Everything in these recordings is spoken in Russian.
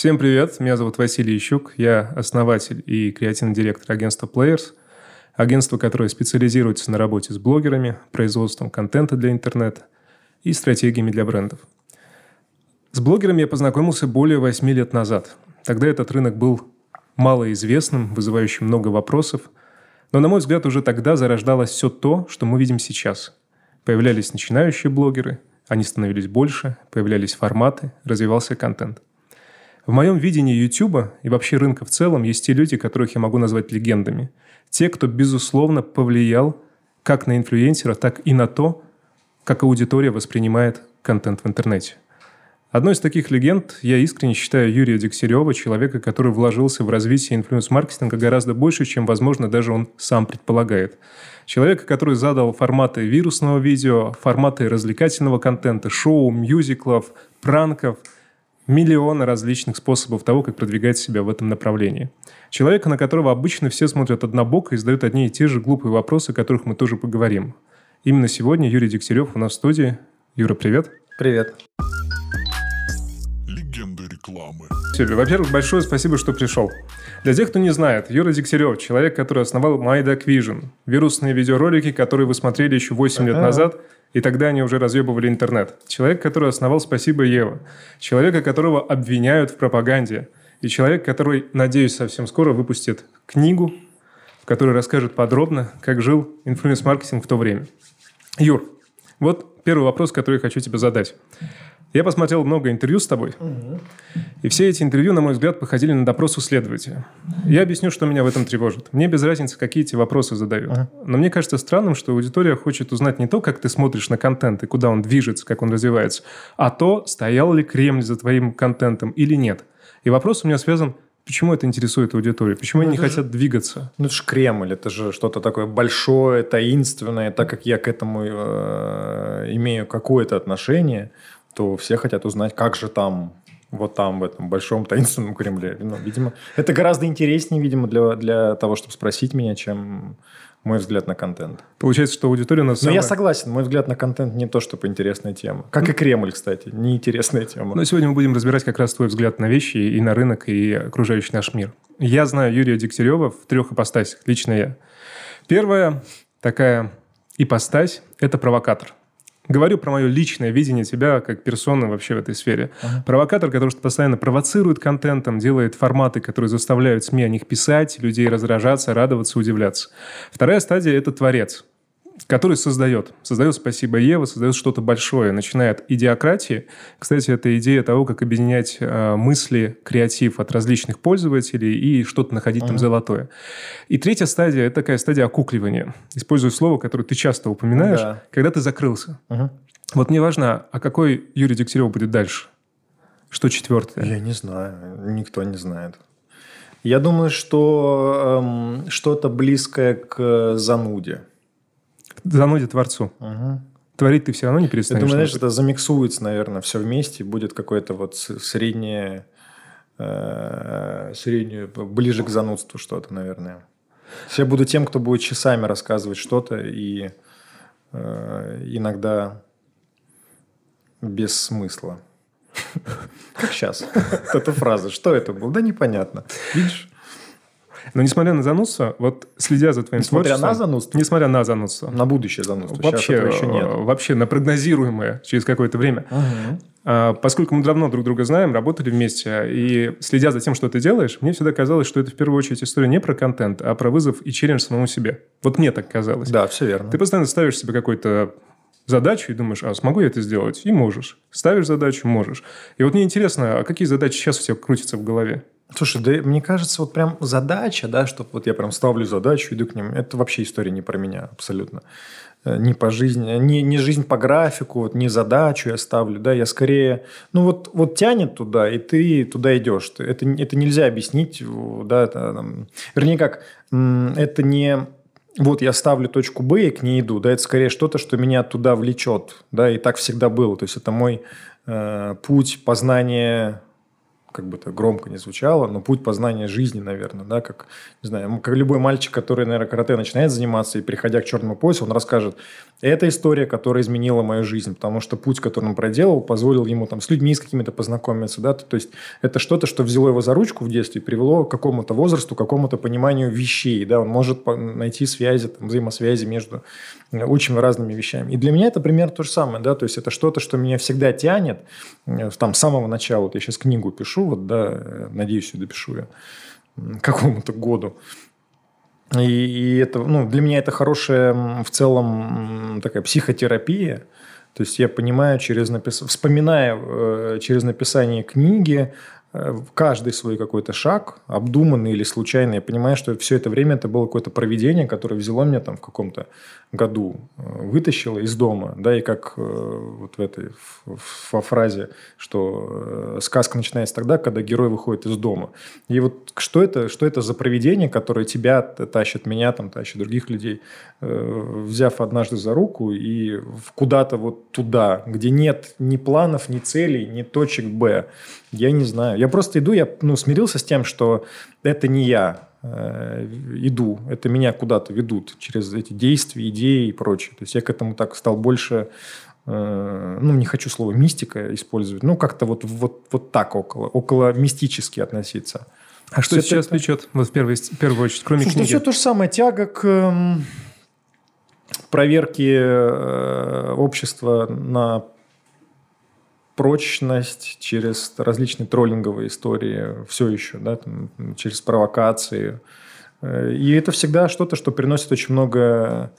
Всем привет, меня зовут Василий Ищук, я основатель и креативный директор агентства Players, агентство, которое специализируется на работе с блогерами, производством контента для интернета и стратегиями для брендов. С блогерами я познакомился более 8 лет назад. Тогда этот рынок был малоизвестным, вызывающим много вопросов, но, на мой взгляд, уже тогда зарождалось все то, что мы видим сейчас. Появлялись начинающие блогеры, они становились больше, появлялись форматы, развивался контент – в моем видении YouTube и вообще рынка в целом есть те люди, которых я могу назвать легендами. Те, кто, безусловно, повлиял как на инфлюенсера, так и на то, как аудитория воспринимает контент в интернете. Одной из таких легенд я искренне считаю Юрия Дегтярева, человека, который вложился в развитие инфлюенс-маркетинга гораздо больше, чем, возможно, даже он сам предполагает. Человека, который задал форматы вирусного видео, форматы развлекательного контента, шоу, мюзиклов, пранков – миллионы различных способов того, как продвигать себя в этом направлении. Человека, на которого обычно все смотрят однобоко и задают одни и те же глупые вопросы, о которых мы тоже поговорим. Именно сегодня Юрий Дегтярев у нас в студии. Юра, привет. Привет. Легенда рекламы. Во-первых, большое спасибо, что пришел. Для тех, кто не знает, Юра Дегтярев – человек, который основал MyDuck Vision, вирусные видеоролики, которые вы смотрели еще 8 лет назад – и тогда они уже разъебывали интернет. Человек, который основал «Спасибо, Ева». Человека, которого обвиняют в пропаганде. И человек, который, надеюсь, совсем скоро выпустит книгу, в которой расскажет подробно, как жил инфлюенс-маркетинг в то время. Юр, вот первый вопрос, который я хочу тебе задать. Я посмотрел много интервью с тобой, угу. и все эти интервью, на мой взгляд, походили на допрос у следователя. Я объясню, что меня в этом тревожит. Мне без разницы, какие эти вопросы задают. Угу. Но мне кажется странным, что аудитория хочет узнать не то, как ты смотришь на контент и куда он движется, как он развивается, а то, стоял ли Кремль за твоим контентом или нет. И вопрос у меня связан Почему это интересует аудиторию? Почему ну, они не хотят же, двигаться? Ну, это же Кремль, это же что-то такое большое, таинственное. Так как я к этому э, имею какое-то отношение, то все хотят узнать, как же там вот там, в этом большом таинственном Кремле. Ну, видимо, это гораздо интереснее, видимо, для, для того, чтобы спросить меня, чем мой взгляд на контент. Получается, что аудитория у нас... Но самая... я согласен, мой взгляд на контент не то, чтобы интересная тема. Как и Кремль, кстати, неинтересная тема. Но сегодня мы будем разбирать как раз твой взгляд на вещи и на рынок, и окружающий наш мир. Я знаю Юрия Дегтярева в трех ипостасях, лично я. Первая такая ипостась – это провокатор. Говорю про мое личное видение тебя как персоны вообще в этой сфере. Ага. Провокатор, который постоянно провоцирует контентом, делает форматы, которые заставляют СМИ о них писать, людей раздражаться, радоваться, удивляться. Вторая стадия – это творец который создает. Создает «Спасибо, Ева», создает что-то большое. Начинает идеократии. Кстати, это идея того, как объединять э, мысли, креатив от различных пользователей и что-то находить uh-huh. там золотое. И третья стадия – это такая стадия окукливания. Использую слово, которое ты часто упоминаешь, да. когда ты закрылся. Uh-huh. Вот мне важно, а какой Юрий Дегтярев будет дальше? Что четвертое? Я не знаю. Никто не знает. Я думаю, что эм, что-то близкое к зануде зануде творцу. Угу. Творить ты все равно не перестанешь. Я думаю, знаешь, это замиксуется, наверное, все вместе, будет какое-то вот среднее, э, среднее, ближе к занудству что-то, наверное. Я буду тем, кто будет часами рассказывать что-то и э, иногда без смысла. Как сейчас. Эта фраза. Что это было? Да непонятно. Видишь? Но несмотря на занудство, вот следя за твоим несмотря творчеством... Несмотря на занудство? Несмотря на занудство. На будущее занудство. Вообще, еще нет. вообще на прогнозируемое через какое-то время. Угу. поскольку мы давно друг друга знаем, работали вместе, и следя за тем, что ты делаешь, мне всегда казалось, что это в первую очередь история не про контент, а про вызов и челлендж самому себе. Вот мне так казалось. Да, все верно. Ты постоянно ставишь себе какой-то задачу и думаешь, а смогу я это сделать? И можешь. Ставишь задачу, можешь. И вот мне интересно, а какие задачи сейчас у тебя крутятся в голове? Слушай, да мне кажется, вот прям задача, да, что вот я прям ставлю задачу, иду к ним, это вообще история не про меня абсолютно. Э, не по жизни, не, не жизнь по графику, вот не задачу я ставлю, да, я скорее, ну вот, вот тянет туда, и ты туда идешь. Это, это нельзя объяснить, да, это, вернее как, это не вот я ставлю точку Б и к ней иду, да, это скорее что-то, что меня туда влечет, да, и так всегда было. То есть это мой э, путь познания как бы это громко не звучало, но путь познания жизни, наверное, да, как, не знаю, как любой мальчик, который, наверное, карате начинает заниматься и приходя к черному поясу, он расскажет, это история, которая изменила мою жизнь, потому что путь, который он проделал, позволил ему там с людьми с какими-то познакомиться, да, то есть это что-то, что взяло его за ручку в детстве и привело к какому-то возрасту, к какому-то пониманию вещей, да, он может найти связи, там, взаимосвязи между очень разными вещами. И для меня это пример то же самое, да, то есть это что-то, что меня всегда тянет, э, там, с самого начала, вот я сейчас книгу пишу, вот, да, э, надеюсь, ее допишу я какому-то году. И, и это, ну, для меня это хорошая в целом такая психотерапия. То есть я понимаю через напис... вспоминая э, через написание книги Э, каждый свой какой-то шаг, обдуманный или случайный, я понимаю, что все это время это было какое-то проведение, которое взяло меня там в каком-то году, э, вытащило из дома, да, и как э, вот в этой во фразе, что сказка начинается тогда, когда герой выходит из дома. И вот что это, что это за проведение, которое тебя тащит, меня там тащит, других людей, взяв однажды за руку и куда-то вот туда, где нет ни планов, ни целей, ни точек Б, я не знаю. Я просто иду, я ну, смирился с тем, что это не я э, иду, это меня куда-то ведут через эти действия, идеи и прочее. То есть я к этому так стал больше, э, ну, не хочу слово мистика использовать, ну, как-то вот, вот, вот так около, около мистически относиться. А что сейчас это... влечет, вот в, первой, в первую очередь, кроме Слушай, книги? Ну, все то же самое, тяга к эм, проверке э, общества на прочность, через различные троллинговые истории, все еще, да, там, через провокации. Э, и это всегда что-то, что приносит очень много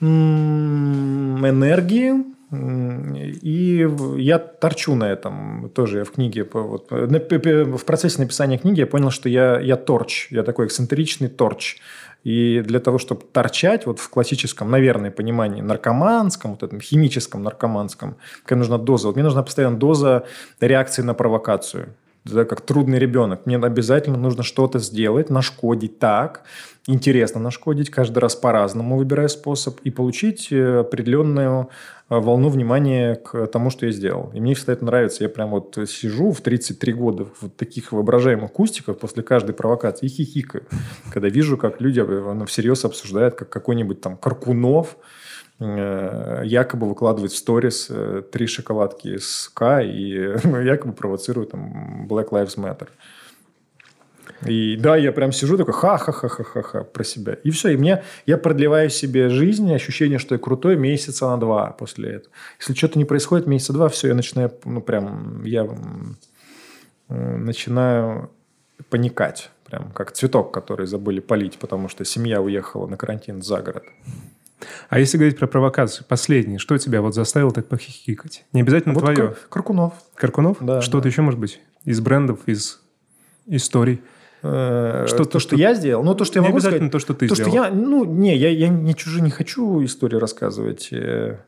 энергии, и я торчу на этом тоже. Я в книге, вот, в процессе написания книги я понял, что я, я торч. Я такой эксцентричный торч. И для того, чтобы торчать вот в классическом, наверное, понимании наркоманском, вот этом химическом наркоманском, какая нужна доза. Вот мне нужна постоянно доза реакции на провокацию. Да, как трудный ребенок. Мне обязательно нужно что-то сделать, нашкодить так, интересно нашкодить, каждый раз по-разному выбирая способ, и получить э, определенную э, волну внимания к тому, что я сделал. И мне всегда это нравится. Я прям вот сижу в 33 года в таких воображаемых кустиках после каждой провокации и хихикаю, когда вижу, как люди э, всерьез обсуждают, как какой-нибудь там Каркунов – якобы выкладывает в сторис э, три шоколадки с К и ну, якобы провоцирует там Black Lives Matter. И да, я прям сижу такой ха-ха-ха-ха-ха про себя. И все, и мне, я продлеваю себе жизнь, ощущение, что я крутой месяца на два после этого. Если что-то не происходит месяца два, все, я начинаю, ну прям, я начинаю паникать. Прям как цветок, который забыли полить, потому что семья уехала на карантин за город. А если говорить про провокацию, последний, что тебя вот заставило так похихикать? Не обязательно вот твое. Каркунов. Каркунов? Да. Что-то да. еще может быть? Из брендов, из историй? Э, что, то, что я сделал, ну то, что я могу обязательно сказать, то, что ты то, сделал. Что я, ну, не, я, я не чужие не хочу истории рассказывать. Э,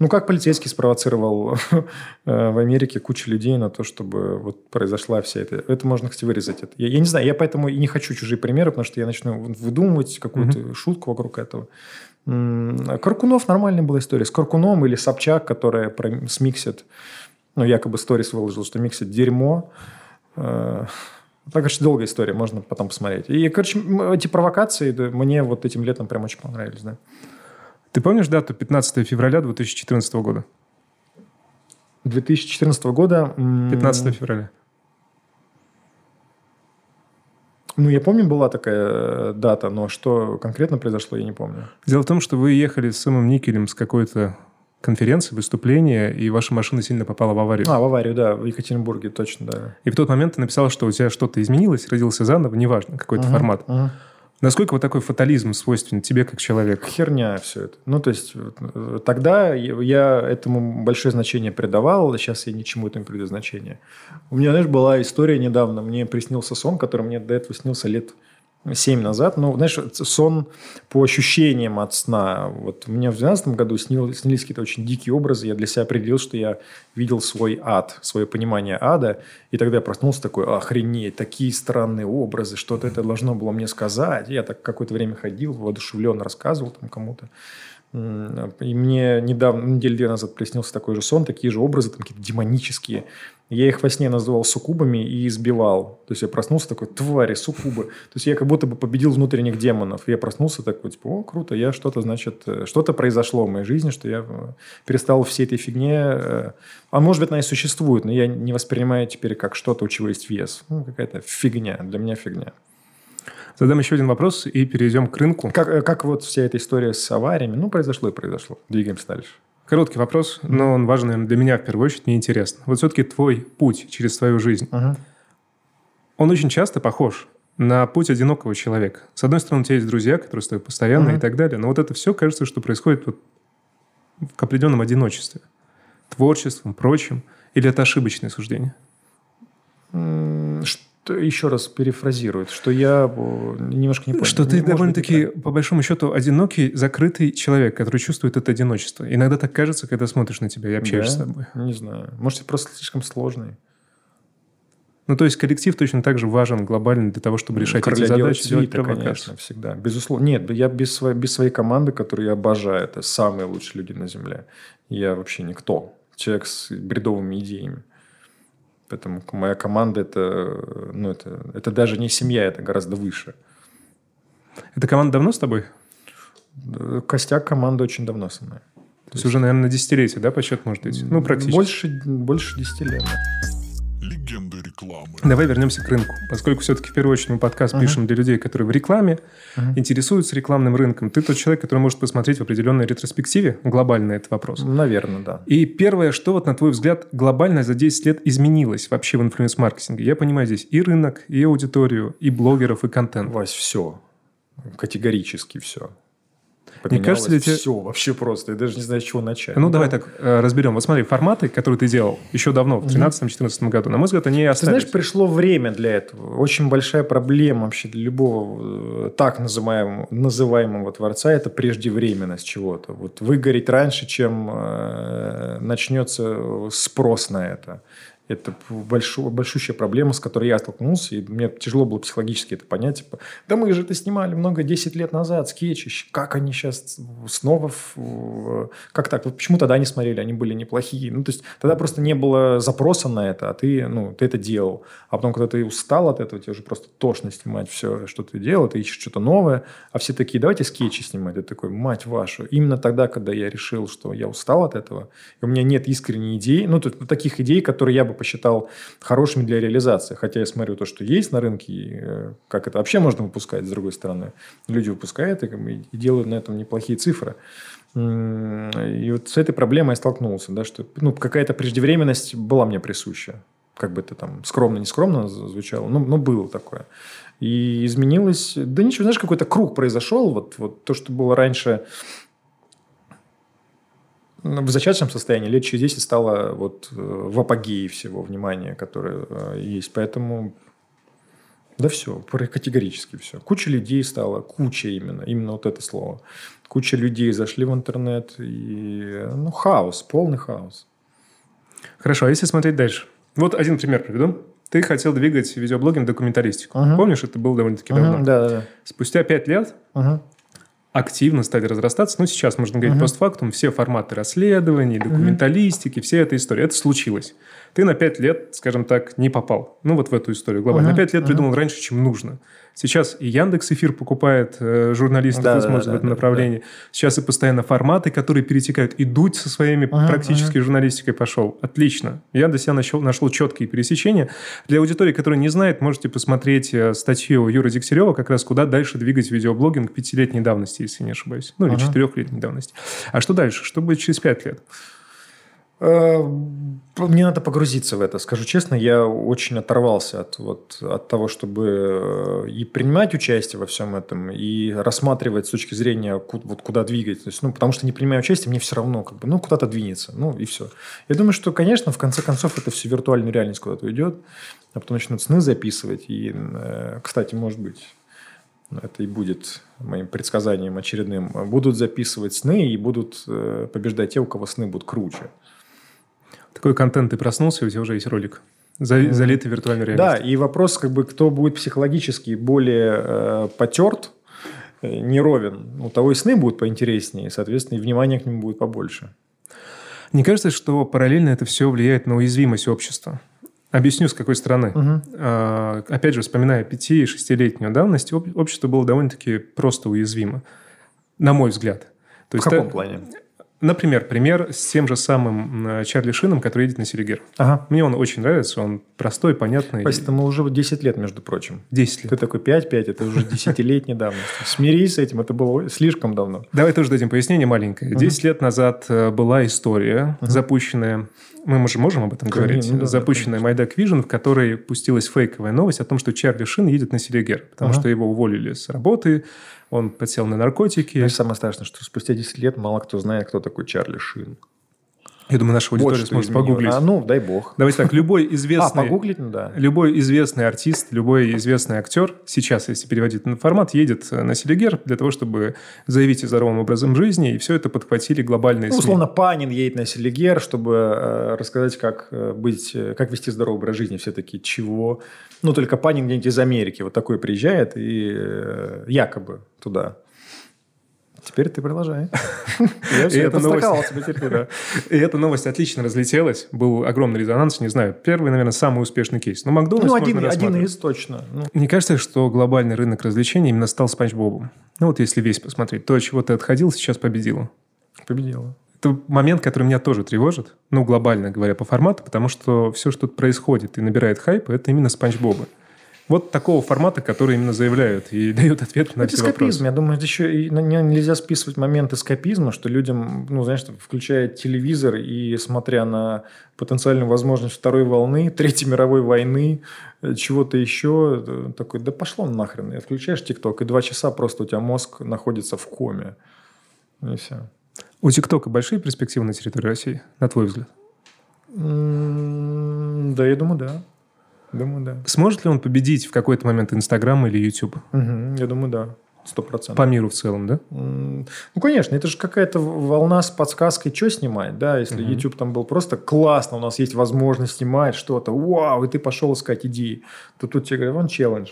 ну, как полицейский спровоцировал э, в Америке кучу людей на то, чтобы вот произошла вся эта... Это можно, кстати, вырезать. Это. Я, я не знаю, я поэтому и не хочу чужие примеры, потому что я начну выдумывать какую-то mm-hmm. шутку вокруг этого. Каркунов нормальная была история. С Каркуном или Собчак, которая про, смиксит, ну, якобы сторис выложил, что миксит дерьмо. Э, так, конечно, долгая история, можно потом посмотреть. И, короче, эти провокации да, мне вот этим летом прям очень понравились, да. Ты помнишь дату 15 февраля 2014 года? 2014 года... 15 февраля. Ну, я помню, была такая э, дата, но что конкретно произошло, я не помню. Дело в том, что вы ехали с самым Никелем с какой-то конференции, выступления, и ваша машина сильно попала в аварию. А, в аварию, да, в Екатеринбурге, точно, да. И в тот момент ты написал, что у тебя что-то изменилось, родился заново, неважно, какой-то uh-huh, формат. Uh-huh. Насколько вот такой фатализм свойственен тебе как человеку? Херня все это. Ну, то есть, тогда я этому большое значение придавал, сейчас я ничему этому придаю значение. У меня, знаешь, была история недавно, мне приснился сон, который мне до этого снился лет 7 назад. Ну, знаешь, сон по ощущениям от сна. Вот у меня в 2012 году снил, снились какие-то очень дикие образы. Я для себя определил, что я видел свой ад, свое понимание ада. И тогда я проснулся такой, охренеть, такие странные образы, что-то это должно было мне сказать. Я так какое-то время ходил, воодушевленно рассказывал там кому-то. И мне недавно, неделю две назад приснился такой же сон, такие же образы, там какие-то демонические. Я их во сне называл суккубами и избивал. То есть я проснулся такой, твари, суккубы. То есть я как будто бы победил внутренних демонов. Я проснулся такой, типа, о, круто, я что-то, значит, э, что-то произошло в моей жизни, что я э, перестал всей этой фигне... Э, а может быть, она и существует, но я не воспринимаю теперь как что-то, у чего есть вес. Ну, какая-то фигня, для меня фигня. Задам еще один вопрос и перейдем к рынку. Как, как вот вся эта история с авариями? Ну, произошло и произошло. Двигаемся дальше. Короткий вопрос, но он важный наверное, для меня в первую очередь, мне интересно. Вот все-таки твой путь через твою жизнь, uh-huh. он очень часто похож на путь одинокого человека. С одной стороны, у тебя есть друзья, которые с тобой постоянно uh-huh. и так далее, но вот это все кажется, что происходит вот в определенном одиночестве, творчеством, прочим, или это ошибочное суждение? Еще раз перефразирует, что я немножко не понял. Что ты довольно-таки, по большому счету, одинокий, закрытый человек, который чувствует это одиночество. Иногда так кажется, когда смотришь на тебя и общаешься да? с тобой. Не знаю. Может, я просто слишком сложный. Ну, то есть коллектив точно так же важен глобально для того, чтобы решать Короля эти задачи, делать свита, конечно, всегда. Безусловно. Нет, я без своей, без своей команды, которую я обожаю, это самые лучшие люди на Земле. Я вообще никто. Человек с бредовыми идеями. Поэтому моя команда это, ну, это, это даже не семья, это гораздо выше. Эта команда давно с тобой? Костяк команды очень давно со мной. То, То есть уже, наверное, на десятилетие, да, по счету может быть? Ну, практически. Больше, больше десяти лет. Легенды рекламы. Давай вернемся к рынку. Поскольку все-таки в первую очередь мы подкаст uh-huh. пишем для людей, которые в рекламе, uh-huh. интересуются рекламным рынком. Ты тот человек, который может посмотреть в определенной ретроспективе глобально этот вопрос. Наверное, да. И первое, что вот на твой взгляд глобально за 10 лет изменилось вообще в инфлюенс-маркетинге? Я понимаю здесь и рынок, и аудиторию, и блогеров, и контент. Вась, все. Категорически все. Не кажется ли тебе... все вообще просто. Я даже не знаю, с чего начать. Ну, ну давай так э, разберем. Вот смотри, форматы, которые ты делал еще давно, в 2013-2014 году, на мой взгляд, они остались. Ты знаешь, пришло время для этого. Очень большая проблема вообще для любого э, так называемого, называемого творца – это преждевременность чего-то. Вот выгореть раньше, чем э, начнется спрос на это. Это большую, большущая проблема, с которой я столкнулся, и мне тяжело было психологически это понять. Типа, да мы же это снимали много 10 лет назад, скетчи, как они сейчас снова... Как так? Вот почему тогда они смотрели, они были неплохие? Ну, то есть, тогда просто не было запроса на это, а ты, ну, ты это делал. А потом, когда ты устал от этого, тебе уже просто тошно снимать все, что ты делал, ты ищешь что-то новое, а все такие, давайте скетчи снимать. Ты такой, мать вашу. Именно тогда, когда я решил, что я устал от этого, и у меня нет искренней идеи, ну, тут, таких идей, которые я бы посчитал хорошими для реализации. Хотя я смотрю то, что есть на рынке, и э, как это вообще можно выпускать, с другой стороны. Люди выпускают и, делают на этом неплохие цифры. И вот с этой проблемой я столкнулся, да, что ну, какая-то преждевременность была мне присуща. Как бы это там скромно, не скромно звучало, но, но было такое. И изменилось... Да ничего, знаешь, какой-то круг произошел. Вот, вот то, что было раньше в зачаточном состоянии лет через 10 стало вот э, в апогее всего внимания, которое э, есть. Поэтому да все, категорически все. Куча людей стало, куча именно, именно вот это слово. Куча людей зашли в интернет, и ну хаос, полный хаос. Хорошо, а если смотреть дальше? Вот один пример приведу. Ты хотел двигать видеоблогинг документалистику. Uh-huh. Помнишь, это было довольно-таки uh-huh, давно. Да, да, да. Спустя пять лет uh-huh активно стали разрастаться. Ну, сейчас можно говорить uh-huh. постфактум. Все форматы расследований, документалистики, uh-huh. вся эта история. Это случилось. Ты на пять лет, скажем так, не попал. Ну, вот в эту историю глобально. Uh-huh. На пять лет uh-huh. придумал раньше, чем нужно. Сейчас и Яндекс эфир покупает э, журналистов да, да, да, в этом да, направлении. Да. Сейчас и постоянно форматы, которые перетекают. И Дудь со своими ага, практически ага. журналистикой пошел. Отлично. Я для себя нашел, нашел четкие пересечения. Для аудитории, которая не знает, можете посмотреть э, статью Юры Дегтярева, как раз куда дальше двигать видеоблогинг пятилетней давности, если не ошибаюсь. Ну, или ага. четырехлетней давности. А что дальше? Что будет через пять лет? Э, мне надо погрузиться в это. Скажу честно, я очень оторвался от, вот, от того, чтобы э, и принимать участие во всем этом, и рассматривать с точки зрения, вот, куда двигать. То есть, ну, потому что не принимаю участие, мне все равно, как бы, ну, куда-то двинется. Ну, и все. Я думаю, что, конечно, в конце концов, это все виртуальную реальность куда-то уйдет, а потом начнут сны записывать. И, э, кстати, может быть, это и будет моим предсказанием очередным. Будут записывать сны и будут побеждать те, у кого сны будут круче. Такой контент, ты проснулся, и у тебя уже есть ролик. Залитый виртуальной реальностью. Да, и вопрос, как бы, кто будет психологически более э, потерт, не ровен, у того и сны будут поинтереснее, соответственно, и внимание к нему будет побольше. Не кажется, что параллельно это все влияет на уязвимость общества? Объясню, с какой стороны. Угу. А, опять же, вспоминая 5-6-летнюю давность, общество было довольно-таки просто уязвимо, на мой взгляд. То в каком плане? Например, пример с тем же самым Чарли Шином, который едет на Селигер. Ага. Мне он очень нравится, он простой, понятный. Спасибо, мы уже 10 лет, между прочим. 10 лет. Ты такой 5-5, это уже десятилетний давность. Смирись с этим, это было слишком давно. Давай тоже дадим пояснение маленькое. 10 лет назад э, была история, запущенная мы же можем об этом говорить, да, запущенная Майдак Vision, в которой пустилась фейковая новость о том, что Чарли Шин едет на Селигер, потому ага. что его уволили с работы, он подсел на наркотики. И самое страшное, что спустя 10 лет мало кто знает, кто такой Чарли Шин. Я думаю, наша аудитория вот сможет погуглить. А, ну, дай бог. Давайте так, любой известный... А, погуглить, ну да. Любой известный артист, любой известный актер сейчас, если переводить на формат, едет на Селигер для того, чтобы заявить о здоровом образом жизни, и все это подхватили глобальные ну, Условно, Панин едет на Селигер, чтобы э, рассказать, как э, быть, э, как вести здоровый образ жизни. Все таки чего? Ну, только Панин где-нибудь из Америки вот такой приезжает и э, якобы туда Теперь ты продолжай. Я все, это новость... тебя И эта новость отлично разлетелась. Был огромный резонанс, не знаю. Первый, наверное, самый успешный кейс. Но Макдональдс Ну, один, один из точно. Ну. Не кажется, что глобальный рынок развлечений именно стал Спанч Бобом? Ну, вот если весь посмотреть. То, от чего ты отходил, сейчас победило. Победило. Это момент, который меня тоже тревожит, ну, глобально говоря, по формату, потому что все, что тут происходит и набирает хайп, это именно Спанч Боба вот такого формата, который именно заявляют и дают ответ на это все вопросы. Я думаю, еще и нельзя списывать момент эскапизма, что людям, ну, знаешь, включая телевизор и смотря на потенциальную возможность второй волны, Третьей мировой войны, э, чего-то еще, э, такой, да пошло нахрен. И включаешь ТикТок, и два часа просто у тебя мозг находится в коме. И все. У ТикТока большие перспективы на территории России, на твой взгляд? Да, я думаю, да. Думаю, да. Сможет ли он победить в какой-то момент Инстаграм или YouTube? Угу, я думаю, да. Сто процентов. По миру в целом, да? Ну, конечно, это же какая-то волна с подсказкой, что снимать, да, если угу. YouTube там был просто классно, у нас есть возможность снимать что-то, вау, и ты пошел искать идеи, то тут тебе говорят, вон челлендж.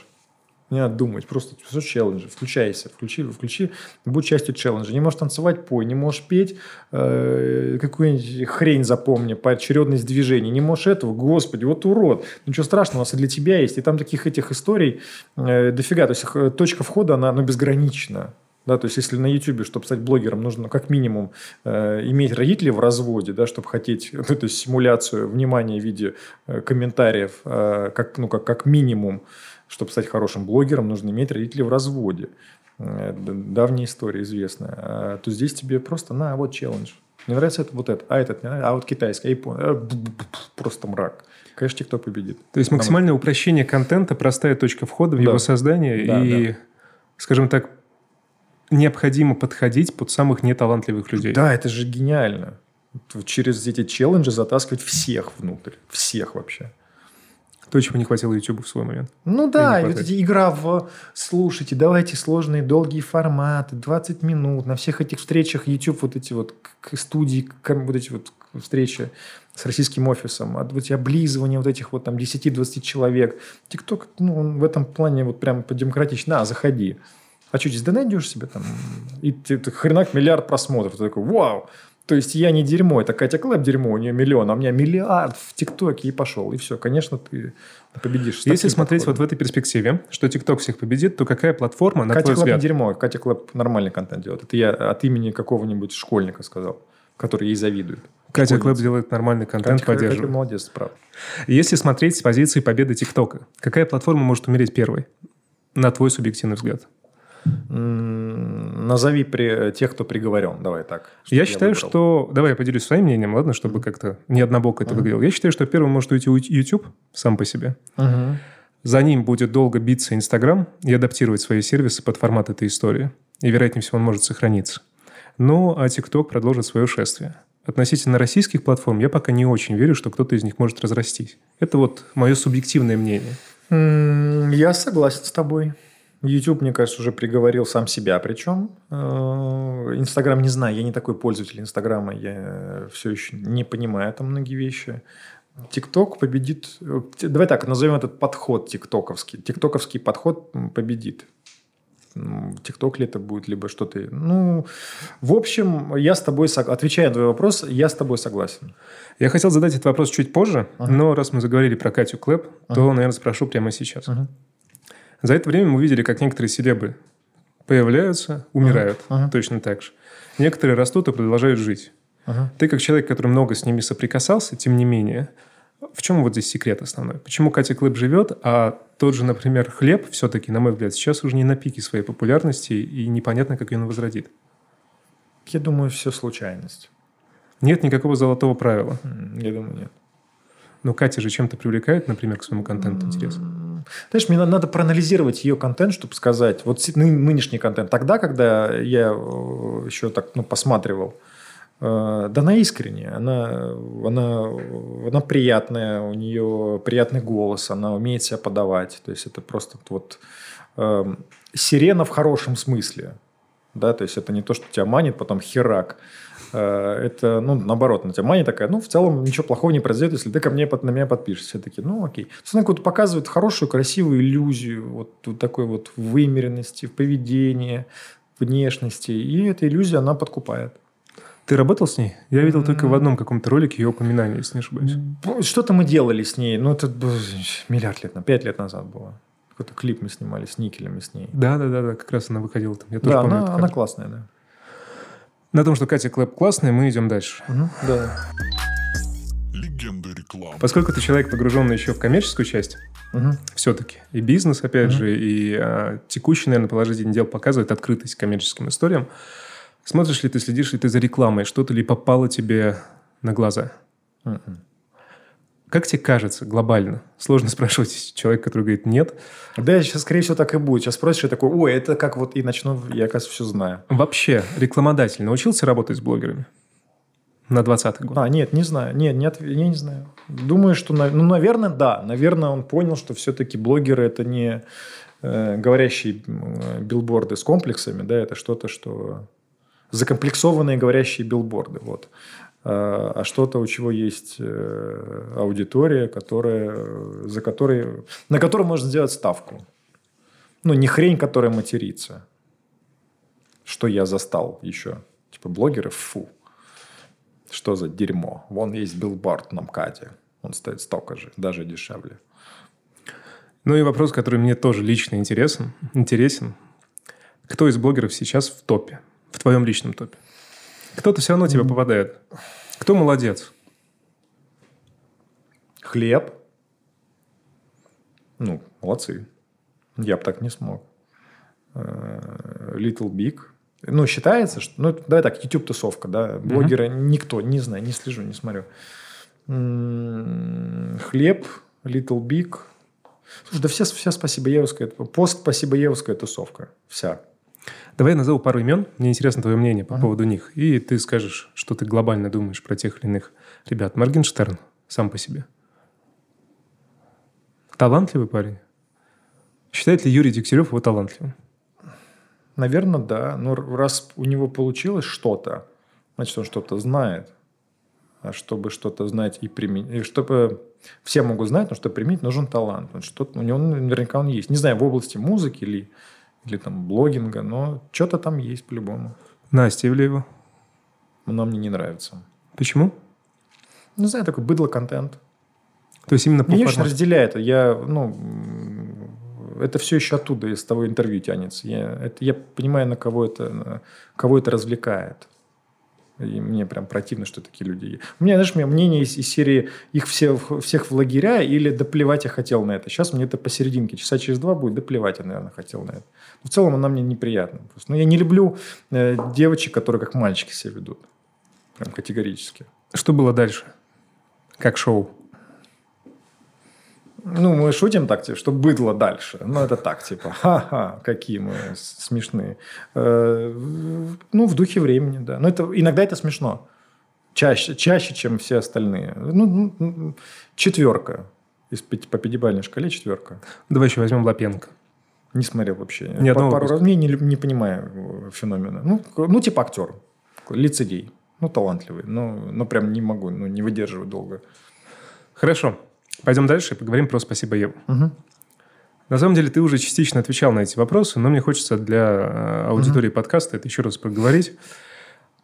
Не надо думать, просто все челленджи, включайся, включи, включи, будь частью челленджа. Не можешь танцевать, пой, не можешь петь, э, какую-нибудь хрень запомни, поочередность движений, не можешь этого, господи, вот урод. Ничего страшного, у нас и для тебя есть. И там таких этих историй э, дофига. То есть э, точка входа, она, она безгранична. Да, то есть, если на YouTube, чтобы стать блогером, нужно как минимум э, иметь родителей в разводе, да, чтобы хотеть ну, эту симуляцию внимания в виде э, комментариев, э, как, ну, как, как минимум, чтобы стать хорошим блогером, нужно иметь родителей в разводе. Э, давняя история известная. А, то здесь тебе просто на, вот челлендж. Мне нравится это, вот это, а этот не нравится, а вот китайский, а японский. Э, просто мрак. Конечно, TikTok победит. То есть максимальное Нам... упрощение контента, простая точка входа в да. его создание да, и, да. скажем так, необходимо подходить под самых неталантливых людей. Да, это же гениально. Через эти челленджи затаскивать всех внутрь. Всех вообще. То, чего не хватило YouTube в свой момент. Ну да, и вот эти игра в «слушайте, давайте сложные долгие форматы, 20 минут». На всех этих встречах YouTube вот эти вот к студии, вот эти вот встречи с российским офисом, вот эти облизывания вот этих вот там 10-20 человек. ТикТок, ну, он в этом плане вот прям подемократичный. На, заходи. А что, здесь да найдешь себе там? И ты, ты хренак миллиард просмотров. Ты такой, вау! То есть я не дерьмо, это Катя Клэп дерьмо, у нее миллион, а у меня миллиард в ТикТоке и пошел. И все, конечно, ты победишь. Если смотреть подходом. вот в этой перспективе, что ТикТок всех победит, то какая платформа, на Катя твой Клэп взгляд? не дерьмо, Катя Клэп нормальный контент делает. Это я от имени какого-нибудь школьника сказал, который ей завидует. Катя Школьница. Клэп делает нормальный контент, Катя, поддерживает. Катя молодец, правда. Если смотреть с позиции победы ТикТока, какая платформа может умереть первой, на твой субъективный взгляд? Назови при, тех, кто приговорен. Давай так. Я считаю, выбрал. что... Давай я поделюсь своим мнением, ладно, чтобы mm-hmm. как-то не однобоко это mm-hmm. выглядело. Я считаю, что первым может уйти YouTube сам по себе. Mm-hmm. За ним будет долго биться Инстаграм и адаптировать свои сервисы под формат этой истории. И, вероятнее всего, он может сохраниться. Ну, а TikTok продолжит свое шествие. Относительно российских платформ я пока не очень верю, что кто-то из них может разрастись. Это вот мое субъективное мнение. Я согласен с тобой. YouTube, мне кажется, уже приговорил сам себя, причем э, Инстаграм не знаю, я не такой пользователь Инстаграма, я все еще не понимаю там многие вещи. ТикТок победит, давай так, назовем этот подход тиктоковский. Тиктоковский подход победит. ТикТок ли это будет, либо что-то. Ну, в общем, я с тобой, отвечая на твой вопрос, я с тобой согласен. Я хотел задать этот вопрос чуть позже, ага. но раз мы заговорили про Катю Клэп, ага. то, наверное, спрошу прямо сейчас. Ага. За это время мы увидели, как некоторые селебы появляются, умирают ага. точно так же. Некоторые растут и продолжают жить. Ага. Ты, как человек, который много с ними соприкасался, тем не менее, в чем вот здесь секрет основной? Почему Катя Клэп живет, а тот же, например, хлеб все-таки, на мой взгляд, сейчас уже не на пике своей популярности и непонятно, как ее он возродит? Я думаю, все случайность. Нет никакого золотого правила? Я думаю, нет. Но Катя же чем-то привлекает, например, к своему контенту интересно. Знаешь, мне надо проанализировать ее контент, чтобы сказать, вот нынешний контент. Тогда, когда я э, еще так ну, посматривал, Э, да она искренняя, она, она, она приятная, у нее приятный голос, она умеет себя подавать. То есть это просто вот э, сирена в хорошем смысле. Да, то есть это не то, что тебя манит, потом херак. Э, это, ну, наоборот, на тебя манит такая, ну, в целом ничего плохого не произойдет, если ты ко мне, на меня подпишешься. Все такие, ну, окей. То есть она показывает хорошую, красивую иллюзию вот, вот такой вот вымеренности, в поведении, внешности. И эта иллюзия, она подкупает. Ты работал с ней? Я видел только в одном каком-то ролике ее упоминание, если не ошибаюсь. Что-то мы делали с ней. Ну, это миллиард лет, пять лет назад было. Какой-то клип мы снимали с никелями с ней. Да, да, да, да, как раз она выходила там. Я тоже да, помню, она, она классная, да. На том, что Катя Клэп классная, мы идем дальше. Угу, да. Легенда рекламы. Поскольку ты человек, погруженный еще в коммерческую часть, угу. все-таки и бизнес, опять угу. же, и а, текущий, наверное, положительный дел показывает открытость коммерческим историям. Смотришь ли ты, следишь ли ты за рекламой? Что-то ли попало тебе на глаза? Mm-mm. Как тебе кажется глобально? Сложно спрашивать человека, который говорит «нет». Да, сейчас, скорее всего, так и будет. Сейчас спросишь, я такой, ой, это как вот и начну, я, оказывается, все знаю. Вообще, рекламодатель научился работать с блогерами? На 20-й год. А, нет, не знаю. Нет, нет, я не знаю. Думаю, что, ну, наверное, да. Наверное, он понял, что все-таки блогеры – это не э, говорящие билборды с комплексами, да, это что-то, что закомплексованные говорящие билборды. Вот. А, а что-то, у чего есть э, аудитория, которая, за которой, на которой можно сделать ставку. Ну, не хрень, которая матерится. Что я застал еще. Типа блогеры, фу. Что за дерьмо? Вон есть билборд на МКАДе. Он стоит столько же, даже дешевле. Ну и вопрос, который мне тоже лично интересен. интересен. Кто из блогеров сейчас в топе? в твоем личном топе? Кто-то все равно тебе попадает. Кто молодец? Хлеб. Ну, молодцы. Я бы так не смог. Э, Little Big. Ну, считается, что... Ну, давай так, YouTube-тусовка, да. Блогеры uh-huh. никто, не знаю, не слежу, не смотрю. Хлеб, Little Big. Слушай, да вся, вся спасибо Евская. Пост спасибо Евская тусовка. Вся. Давай я назову пару имен. Мне интересно твое мнение по uh-huh. поводу них. И ты скажешь, что ты глобально думаешь про тех или иных ребят. Моргенштерн сам по себе. Талантливый парень. Считает ли Юрий Дегтярев его талантливым? Наверное, да. Но раз у него получилось что-то, значит, он что-то знает. А чтобы что-то знать и применить, и чтобы все могут знать, но чтобы применить, нужен талант. Что у него наверняка он есть. Не знаю, в области музыки или или там блогинга, но что-то там есть по-любому. Настя Ивлеева? Она мне не нравится. Почему? Не знаю, такой быдло-контент. То есть именно по Меня очень разделяет. Я, ну, это все еще оттуда, из того интервью тянется. Я, это, я понимаю, на кого это, кого это развлекает. И мне прям противно, что такие люди есть. У меня, знаешь, у меня мнение из, из серии их все, всех в лагеря или да плевать я хотел на это. Сейчас мне это посерединке. Часа через два будет, да плевать я, наверное, хотел на это. Но в целом она мне неприятна. Просто. Но я не люблю э, девочек, которые как мальчики себя ведут. Прям категорически. Что было дальше? Как шоу? Ну, мы шутим так, типа, что быдло дальше. Ну, это так, типа, ха-ха, какие мы смешные. Э, ну, в духе времени, да. Но это, иногда это смешно. Чаще, чаще, чем все остальные. Ну, ну, четверка. Из, по пятибалльной шкале четверка. Давай еще возьмем Лапенко. Не смотрел вообще. По, пару раз. Не, не, не понимаю феномена. Ну, ну, типа актер. Лицедей. Ну, талантливый. Но, но прям не могу, ну, не выдерживаю долго. Хорошо. Пойдем дальше и поговорим про «Спасибо, Еву». Угу. На самом деле, ты уже частично отвечал на эти вопросы, но мне хочется для э, аудитории mm-hmm. подкаста это еще раз проговорить.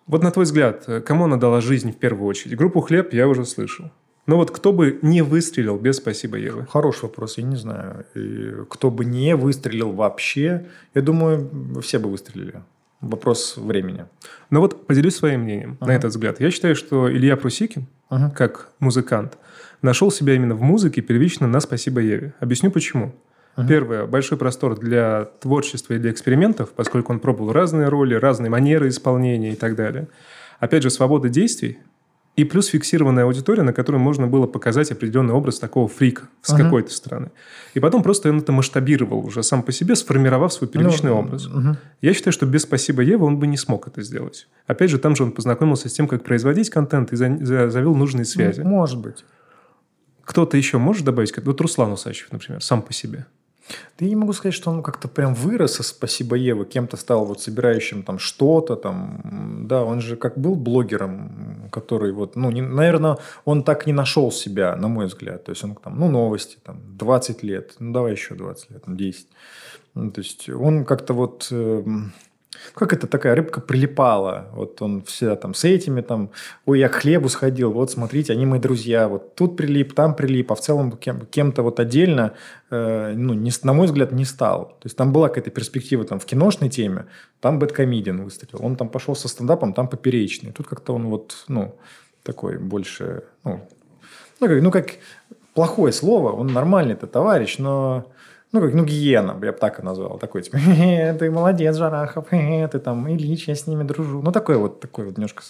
Вот на твой взгляд, кому она дала жизнь в первую очередь? Группу «Хлеб» я уже слышал. Но вот кто бы не выстрелил без «Спасибо, Евы»? Хороший вопрос, я не знаю. И кто бы не выстрелил вообще, я думаю, все бы выстрелили. Вопрос времени. Но вот поделюсь своим мнением uh-huh. на этот взгляд. Я считаю, что Илья Прусикин, uh-huh. как музыкант, нашел себя именно в музыке первично на «Спасибо, Еве». Объясню почему. Uh-huh. Первое, большой простор для творчества и для экспериментов, поскольку он пробовал разные роли, разные манеры исполнения и так далее. Опять же, свобода действий, и плюс фиксированная аудитория, на которой можно было показать определенный образ такого фрика с uh-huh. какой-то стороны. И потом просто он это масштабировал уже сам по себе, сформировав свой первичный ну, образ. Uh-huh. Я считаю, что без «Спасибо, Ева» он бы не смог это сделать. Опять же, там же он познакомился с тем, как производить контент и за, за, завел нужные связи. Может быть. Кто-то еще может добавить? Вот Руслан Усачев, например, сам по себе. Да я не могу сказать, что он как-то прям вырос, спасибо Еве, кем-то стал вот собирающим там что-то там. Да, он же как был блогером, который вот, ну, не, наверное, он так не нашел себя, на мой взгляд. То есть он там, ну, новости, там, 20 лет, ну, давай еще 20 лет, там, 10. Ну, то есть он как-то вот... Э, как это такая рыбка прилипала. Вот он все там с этими там, ой, я к хлебу сходил, вот смотрите, они мои друзья, вот тут прилип, там прилип, а в целом кем, кем-то вот отдельно, э, ну, не, на мой взгляд, не стал. То есть там была какая-то перспектива там в киношной теме, там бэткомедиан выстрелил. Он там пошел со стендапом, там поперечный. Тут как-то он вот, ну, такой больше, ну, ну, как, ну, как плохое слово, он нормальный-то товарищ, но ну, как, ну, гиена, я бы так и назвал. Такой, типа, ты молодец, Жарахов, ты там, Ильич, я с ними дружу. Ну, такой вот, такой вот немножко...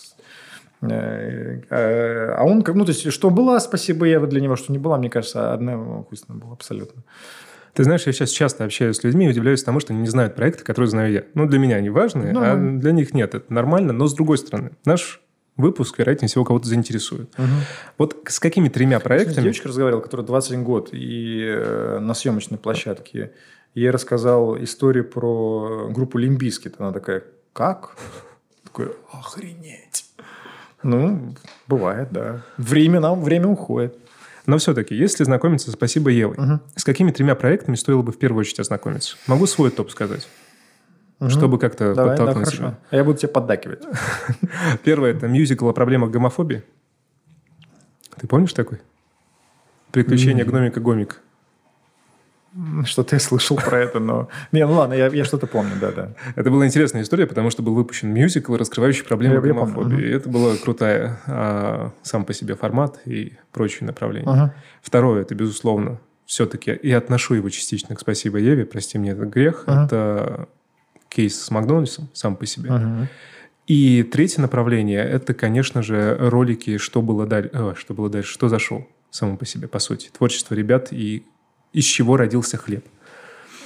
Э, э, а он, как, ну, то есть, что было, спасибо Ева для него, что не было, мне кажется, одна вкусно было абсолютно. Ты знаешь, я сейчас часто общаюсь с людьми и удивляюсь тому, что они не знают проекты, которые знаю я. Ну, для меня они важные, ну, а для них нет. Это нормально, но с другой стороны, наш выпуск, вероятнее всего, кого-то заинтересует. Угу. Вот с какими тремя проектами... С девочкой разговаривал, которая 21 год, и э, на съемочной площадке. Я рассказал историю про группу Limp Bizkit. Она такая, как? Такой, охренеть. Ну, бывает, да. Время нам, время уходит. Но все-таки, если знакомиться, спасибо Евой, угу. с какими тремя проектами стоило бы в первую очередь ознакомиться? Могу свой топ сказать угу. чтобы как-то Давай, подтолкнуть да, себя. А я буду тебе поддакивать. Первое – это мюзикл о проблемах гомофобии. Ты помнишь такой? «Приключения гномика-гомика». Что-то я слышал про это, но... Не, ну ладно, я, я что-то помню, да-да. Это была интересная история, потому что был выпущен мюзикл, раскрывающий проблемы я, гомофобии. И это была крутая а, сам по себе формат и прочие направления. Угу. Второе, это, безусловно, все-таки, я отношу его частично к «Спасибо Еве», прости мне этот грех, угу. это кейс с Макдональдсом сам по себе. Uh-huh. И третье направление – это, конечно же, ролики «Что было, даль... э, что было дальше?», «Что зашел?» само по себе, по сути. Творчество ребят и из чего родился хлеб.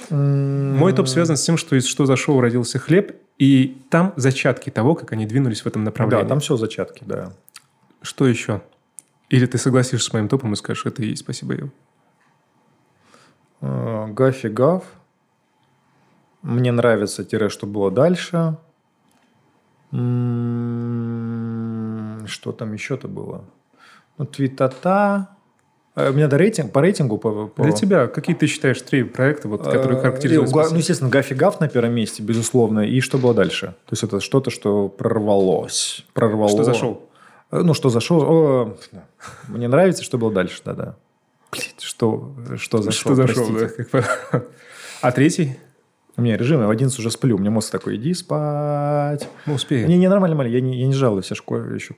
Mm-hmm. Мой топ связан с тем, что из «Что зашел?» родился хлеб, и там зачатки того, как они двинулись в этом направлении. Да, там все зачатки, да. Что еще? Или ты согласишься с моим топом и скажешь, это и есть, спасибо, Ев. Гафи Гав – мне нравится тире, что было дальше. М-м-м, что там еще-то было? Ну, твитата. А, у меня до рейтинг, по рейтингу... По, по... Для тебя какие ты считаешь три проекта, вот, которые а, характеризуют? Ну, естественно, Гафи Гаф на первом месте, безусловно. И что было дальше? То есть, это что-то, что прорвалось. Прорвало. Что зашел? Э, ну, что зашел. О, мне нравится, что было дальше, да-да. Что, что зашел, Что зашел, да. А третий? У меня режим, я в 11 уже сплю. У меня мозг такой, иди спать. Ну, успеем. Не, не нормально, нормально. Я не, я не жалуюсь, я школе еще.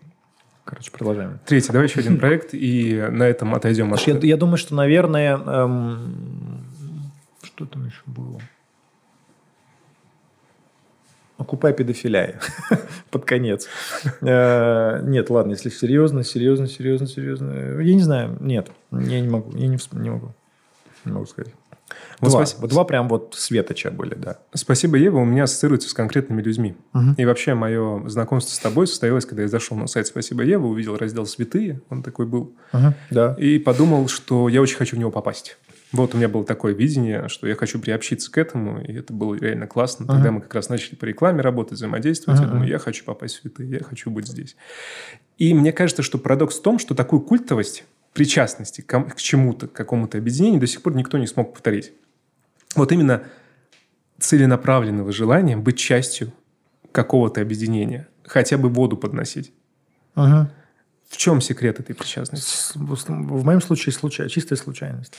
Короче, продолжаем. Третий, давай еще один проект, и на этом отойдем от... Я, я думаю, что, наверное... Эм, что там еще было? Окупай педофиляя. Под конец. Э, нет, ладно, если серьезно, серьезно, серьезно, серьезно. Я не знаю. Нет, я не могу. Я не, не могу. Не могу сказать. Вот два. Спасибо. два прям вот светоча были, да. Спасибо, Ева, у меня ассоциируется с конкретными людьми. Угу. И вообще мое знакомство с тобой состоялось, когда я зашел на сайт Спасибо, Ева, увидел раздел «Святые», он такой был, угу, да. и подумал, что я очень хочу в него попасть. Вот у меня было такое видение, что я хочу приобщиться к этому, и это было реально классно. Uh-huh. Тогда мы как раз начали по рекламе работать, взаимодействовать. Uh-huh. Я думаю, я хочу попасть в святые, я хочу быть здесь. И мне кажется, что парадокс в том, что такую культовость, причастности к чему-то, к какому-то объединению до сих пор никто не смог повторить. Вот именно целенаправленного желания быть частью какого-то объединения, хотя бы воду подносить. Угу. В чем секрет этой причастности? В моем случае случай, чистая случайность.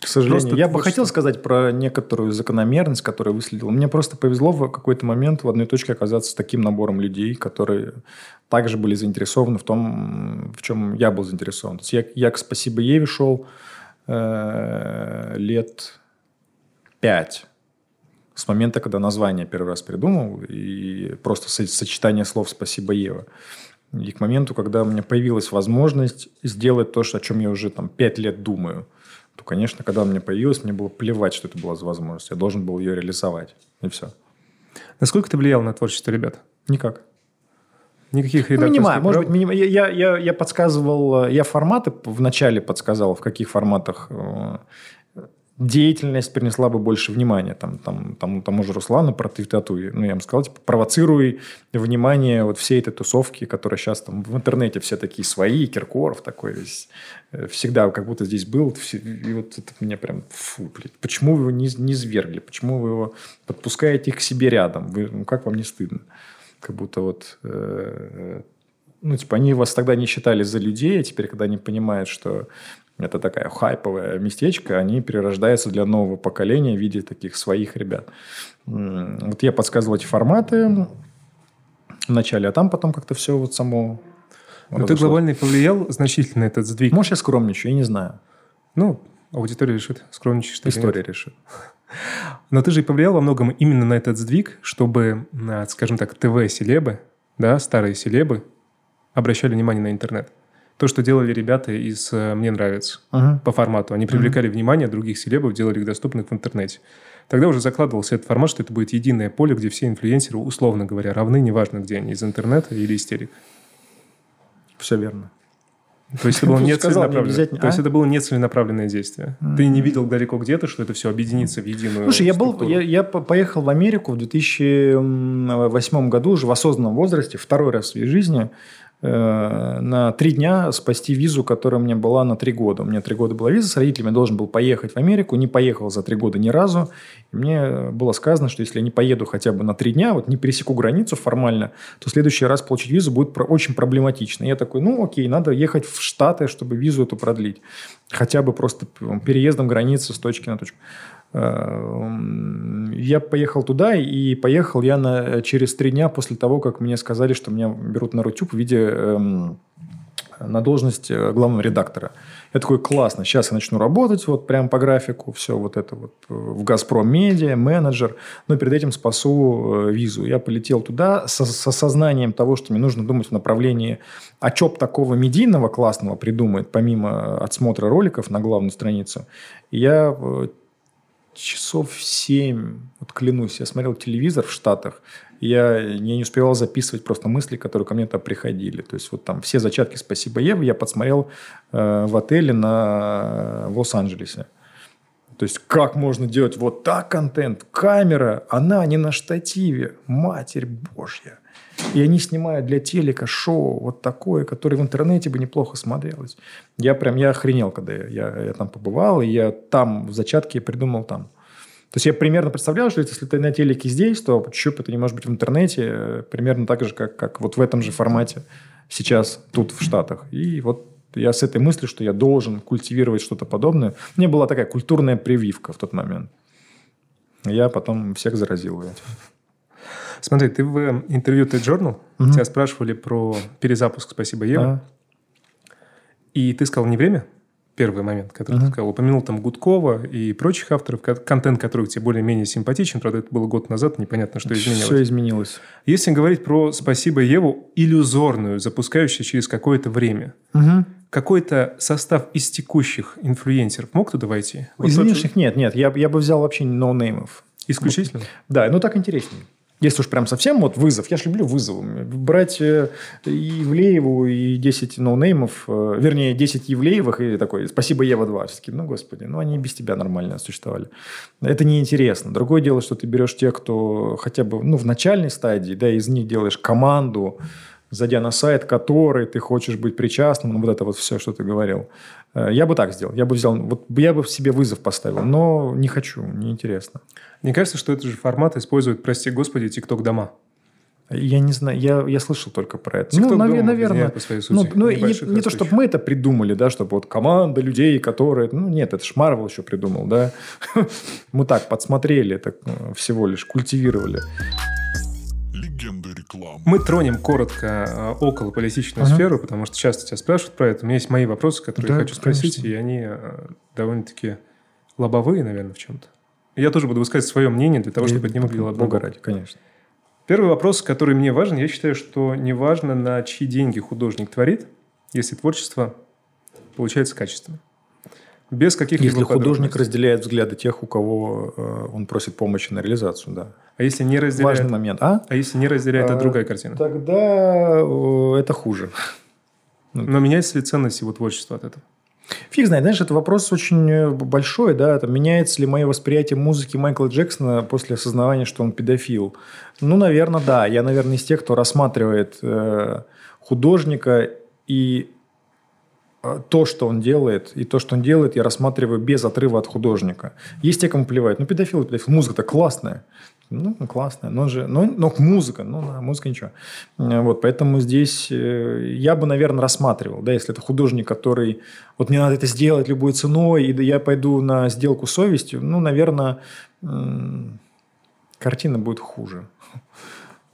К сожалению. Просто я бы хотел сказать про некоторую закономерность, которая выследила. Мне просто повезло в какой-то момент в одной точке оказаться с таким набором людей, которые также были заинтересованы в том, в чем я был заинтересован. То есть я, я к «Спасибо Еве» шел э, лет пять с момента, когда название первый раз придумал, и просто сочетание слов «Спасибо, Ева». И к моменту, когда у меня появилась возможность сделать то, о чем я уже там пять лет думаю, то, конечно, когда у меня появилась, мне было плевать, что это была за возможность. Я должен был ее реализовать. И все. Насколько ты влиял на творчество ребят? Никак. Никаких редакторских... Ну, минимально. Может быть, миним... я, я, я подсказывал... Я форматы вначале подсказал, в каких форматах э, деятельность принесла бы больше внимания там, там, там, тому же Руслану про тату. Ну, я ему сказал, типа, провоцируй внимание вот всей этой тусовки, которая сейчас там в интернете все такие свои, Киркоров такой весь, э, всегда как будто здесь был. И вот это меня прям, фу, блядь, почему вы его не, не свергли? Почему вы его подпускаете к себе рядом? Вы, ну, как вам не стыдно? Как будто вот... Э, ну, типа, они вас тогда не считали за людей, а теперь, когда они понимают, что это такая хайповая местечко, они перерождаются для нового поколения в виде таких своих ребят. Вот я подсказывал эти форматы вначале, а там потом как-то все вот само Но ты глобально повлиял значительно этот сдвиг? Может, я скромничаю, я не знаю. Ну, аудитория решит, скромничаешь ты История решит. Но ты же и повлиял во многом именно на этот сдвиг, чтобы, скажем так, ТВ-селебы, да, старые селебы, обращали внимание на интернет то, что делали ребята из э, «Мне нравится» uh-huh. по формату. Они привлекали uh-huh. внимание других селебов, делали их доступных в интернете. Тогда уже закладывался этот формат, что это будет единое поле, где все инфлюенсеры, условно говоря, равны, неважно где они, из интернета или из телек. Все верно. То есть это было нецеленаправленное. То есть а? это было нецеленаправленное действие. Ты не видел далеко где-то, что это все объединится в единую. Слушай, я был, я, я поехал в Америку в 2008 году уже в осознанном возрасте, второй раз в своей жизни. Э, на три дня спасти визу, которая у меня была на три года. У меня три года была виза, с родителями я должен был поехать в Америку, не поехал за три года ни разу. И мне было сказано, что если я не поеду хотя бы на три дня, вот не пересеку границу формально, то в следующий раз получить визу будет очень проблематично. И я такой, ну окей, надо ехать в Штаты, чтобы визу эту продлить. Хотя бы просто переездом границы с точки на точку. Э, я поехал туда, и поехал я на, через три дня после того, как мне сказали, что меня берут на Рутюб в виде эм, на должность э, главного редактора. Я такой, классно, сейчас я начну работать вот прям по графику, все вот это вот э, в «Газпром Медиа», менеджер, но перед этим спасу визу. Я полетел туда со, с осознанием того, что мне нужно думать в направлении, а что такого медийного классного придумает, помимо отсмотра роликов на главную страницу. Я часов семь, вот клянусь, я смотрел телевизор в Штатах, я, я не успевал записывать просто мысли, которые ко мне там приходили. То есть вот там все зачатки «Спасибо, Ева» я подсмотрел э, в отеле на, в Лос-Анджелесе. То есть как можно делать вот так контент? Камера, она не на штативе. Матерь Божья. И они снимают для телека шоу вот такое, которое в интернете бы неплохо смотрелось. Я прям, я охренел, когда я, я, я там побывал, и я там в зачатке придумал там. То есть я примерно представлял, что если ты на телеке здесь, то почему это не может быть в интернете, э, примерно так же, как, как вот в этом же формате сейчас тут в Штатах. И вот я с этой мыслью, что я должен культивировать что-то подобное. Мне была такая культурная прививка в тот момент. Я потом всех заразил этим. Смотри, ты в интервью TED Journal, угу. тебя спрашивали про перезапуск «Спасибо, Ева». А. И ты сказал не время, первый момент, который uh-huh. ты сказал. Упомянул там Гудкова и прочих авторов, контент которых тебе более-менее симпатичен. Правда, это было год назад, непонятно, что изменилось. Все изменилось. Если говорить про «Спасибо, Еву», иллюзорную, запускающую через какое-то время, uh-huh. какой-то состав из текущих инфлюенсеров мог туда войти? Вот из нынешних нет, нет. Я, я бы взял вообще ноунеймов. Исключительно? Да, ну так интереснее. Если уж прям совсем вот вызов, я же люблю вызовы. Брать э, и Ивлееву, и 10 ноунеймов, э, вернее, 10 Ивлеевых, и такой, спасибо, Ева 2. Все-таки, ну, господи, ну, они без тебя нормально существовали. Это неинтересно. Другое дело, что ты берешь тех, кто хотя бы, ну, в начальной стадии, да, из них делаешь команду, зайдя на сайт, который ты хочешь быть причастным, ну, вот это вот все, что ты говорил. Э, я бы так сделал. Я бы взял, вот я бы себе вызов поставил, но не хочу, неинтересно. Мне кажется, что этот же формат использует, прости господи, ТикТок дома. Я не знаю, я, я слышал только про это. TikTok ну, навер- наверное. По своей сути, ну, ну не, не то, чтобы мы это придумали, да, чтобы вот команда людей, которые... Ну, нет, это ж Марвел еще придумал, да. Мы так подсмотрели, так ну, всего лишь культивировали. Мы тронем коротко э, около политическую ага. сферу, потому что часто тебя спрашивают про это. У меня есть мои вопросы, которые да, я хочу спросить, конечно. и они э, довольно-таки лобовые, наверное, в чем-то. Я тоже буду высказывать свое мнение для того, чтобы это не выглядело Бога ради, конечно. Первый вопрос, который мне важен, я считаю, что не важно, на чьи деньги художник творит, если творчество получается качественно. Без каких-либо Если художник разделяет взгляды тех, у кого э, он просит помощи на реализацию, да. А если не разделяет... Важный момент. А? А если не разделяет, это а, другая картина? Тогда это хуже. Но меняется ли ценность его творчества от этого? Фиг знает, знаешь, это вопрос очень э, большой, да, это меняется ли мое восприятие музыки Майкла Джексона после осознавания, что он педофил. Ну, наверное, да. Я, наверное, из тех, кто рассматривает э, художника и э, то, что он делает, и то, что он делает, я рассматриваю без отрыва от художника. Есть те, кому плевать. Ну, педофил, педофил. Музыка-то классная. Ну, классно. Но же, но, но музыка, ну, да, музыка ничего. Вот, поэтому здесь э, я бы, наверное, рассматривал, да, если это художник, который, вот мне надо это сделать любой ценой, и я пойду на сделку с совестью, ну, наверное, картина будет хуже.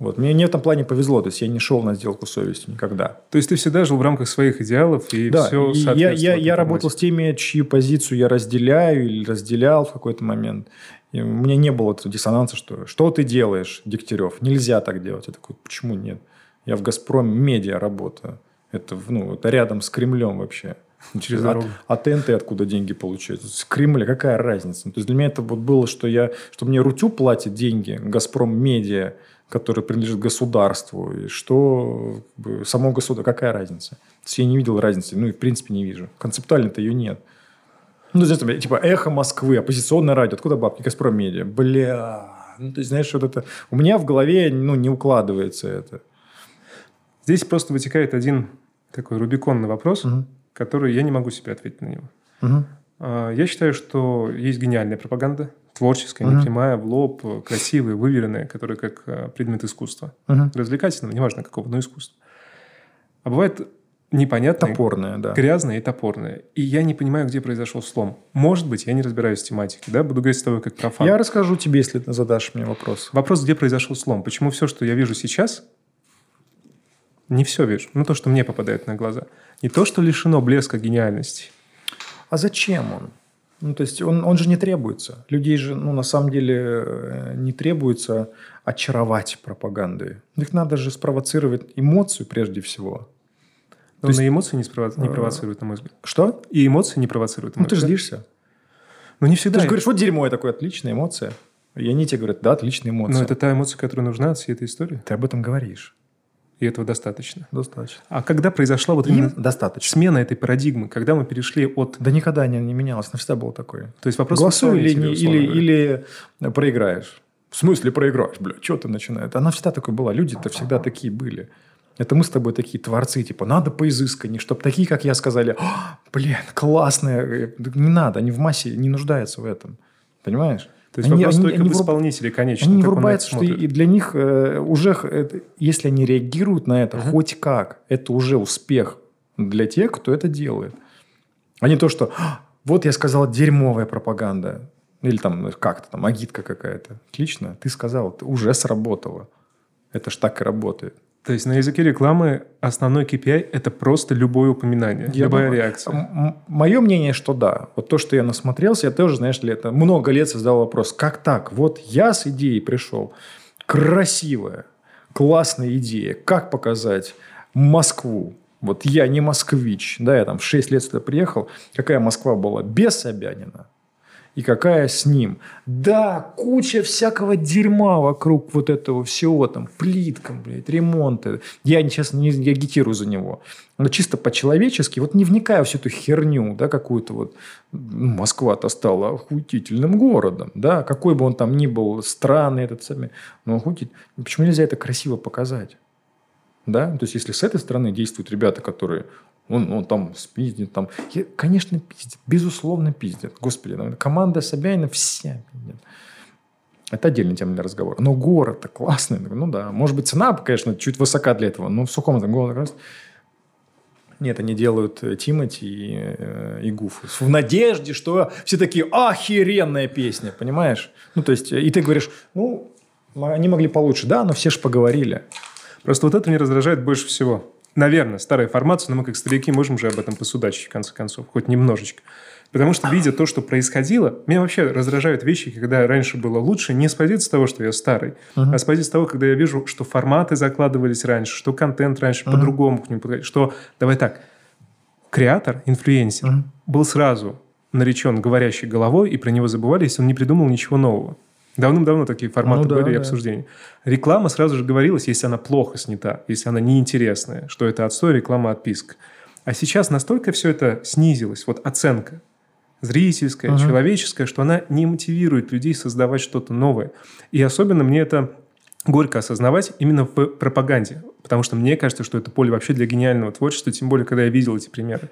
Вот. Мне не в этом плане повезло, то есть я не шел на сделку совестью никогда. То есть ты всегда жил в рамках своих идеалов и да, все и я, я, я работал с теми, чью позицию я разделяю или разделял в какой-то момент. И у меня не было этого диссонанса, что что ты делаешь, Дегтярев? Нельзя так делать. Я такой, почему нет? Я в «Газпром» медиа работаю. Это, ну, это рядом с Кремлем вообще. Через дорогу. А, а ТНТ откуда деньги получают? С Кремля какая разница? Ну, то есть для меня это вот было, что я, что мне Рутю платит деньги, Газпром Медиа, который принадлежит государству, и что само государство, какая разница? То есть я не видел разницы, ну и в принципе не вижу. Концептуально-то ее нет. Ну, знаешь, типа эхо Москвы, оппозиционное радио. Откуда бабки? Газпром Медиа. Бля. Ну, ты знаешь, вот это... У меня в голове ну, не укладывается это. Здесь просто вытекает один такой рубиконный вопрос, угу. который я не могу себе ответить на него. Угу. Я считаю, что есть гениальная пропаганда, творческая, угу. непрямая, в лоб, красивая, выверенная, которая как а, предмет искусства. Угу. Развлекательного, неважно какого, но искусства. А бывает непонятное, топорное, да. грязное и топорное. И я не понимаю, где произошел слом. Может быть, я не разбираюсь в тематике, да, буду говорить с тобой как профан. Я расскажу тебе, если ты задашь мне вопрос. Вопрос, где произошел слом? Почему все, что я вижу сейчас, не все вижу, ну то, что мне попадает на глаза. Не то, что лишено блеска гениальности. А зачем он? Ну, то есть он, он же не требуется. Людей же, ну, на самом деле, э, не требуется очаровать пропагандой. Их надо же спровоцировать эмоцию прежде всего. Но есть... на эмоции не, спрово... не провоцирует, на мой взгляд. Что? И эмоции не провоцируют. Ну, ты же злишься. Ну, не всегда. Ты же говоришь, вот дерьмо, я такой, отличная эмоция. И они тебе говорят, да, отличная эмоция. Но это та эмоция, которая нужна от всей этой истории. Ты об этом говоришь. И этого достаточно. Достаточно. А когда произошла вот именно достаточно. смена этой парадигмы, когда мы перешли от... Да никогда не, не менялось, навсегда было такое. То есть вопрос... Голосуй или, не, или, или проиграешь. В смысле проиграешь? Бля, что ты начинаешь? Она всегда такой была. Люди-то всегда такие были. Это мы с тобой такие творцы, типа, надо поизысканнее, чтобы такие, как я, сказали, блин, классные. Не надо, они в массе не нуждаются в этом. Понимаешь? То есть они, вопрос они, только они в исполнителе, конечно. Они не врубаются, что и для них э, уже, это, если они реагируют на это uh-huh. хоть как, это уже успех для тех, кто это делает. А не то, что вот я сказал дерьмовая пропаганда. Или там как-то там агитка какая-то. Отлично, ты сказал, это уже сработало. Это ж так и работает. То есть на языке рекламы основной KPI – это просто любое упоминание, я любая думаю, реакция. Мое мнение, что да. Вот то, что я насмотрелся, я тоже, знаешь ли, это много лет создал вопрос, как так? Вот я с идеей пришел, красивая, классная идея, как показать Москву, вот я не москвич, да, я там в 6 лет сюда приехал. Какая Москва была без Собянина? И какая с ним. Да, куча всякого дерьма вокруг вот этого всего, там, плиткам, блядь, ремонты. Я сейчас не я агитирую за него. Но чисто по-человечески, вот не вникая в всю эту херню, да, какую-то вот, ну, Москва-то стала охуительным городом, да, какой бы он там ни был странный этот самый, но охуительный. Почему нельзя это красиво показать? Да? То есть, если с этой стороны действуют ребята, которые он, он там спиздит, там. Я, конечно, пиздит. Безусловно, пиздит. Господи, там, команда Собянина все пиздит. Это отдельная тема для разговора. Но город-то классный. Ну да. Может быть, цена, конечно, чуть высока для этого. Но в сухом там городе нет, они делают э, Тимати и, э, и Гуф. В надежде, что все такие, охеренная песня, понимаешь? Ну, то есть, и ты говоришь, ну, они могли получше, да, но все же поговорили. Просто вот это меня раздражает больше всего. Наверное, старая формация, но мы как старики можем же об этом посудачить, в конце концов, хоть немножечко. Потому что, видя то, что происходило, меня вообще раздражают вещи, когда раньше было лучше, не с позиции того, что я старый, uh-huh. а с позиции того, когда я вижу, что форматы закладывались раньше, что контент раньше uh-huh. по-другому к нему подходил, что, давай так, креатор, инфлюенсер uh-huh. был сразу наречен говорящей головой, и про него забывали, если он не придумал ничего нового. Давным-давно такие форматы ну, да, были и да. обсуждения. Реклама сразу же говорилась, если она плохо снята, если она неинтересная, что это отстой, реклама, отписка. А сейчас настолько все это снизилось, вот оценка зрительская, uh-huh. человеческая, что она не мотивирует людей создавать что-то новое. И особенно мне это горько осознавать именно в пропаганде, потому что мне кажется, что это поле вообще для гениального творчества, тем более, когда я видел эти примеры.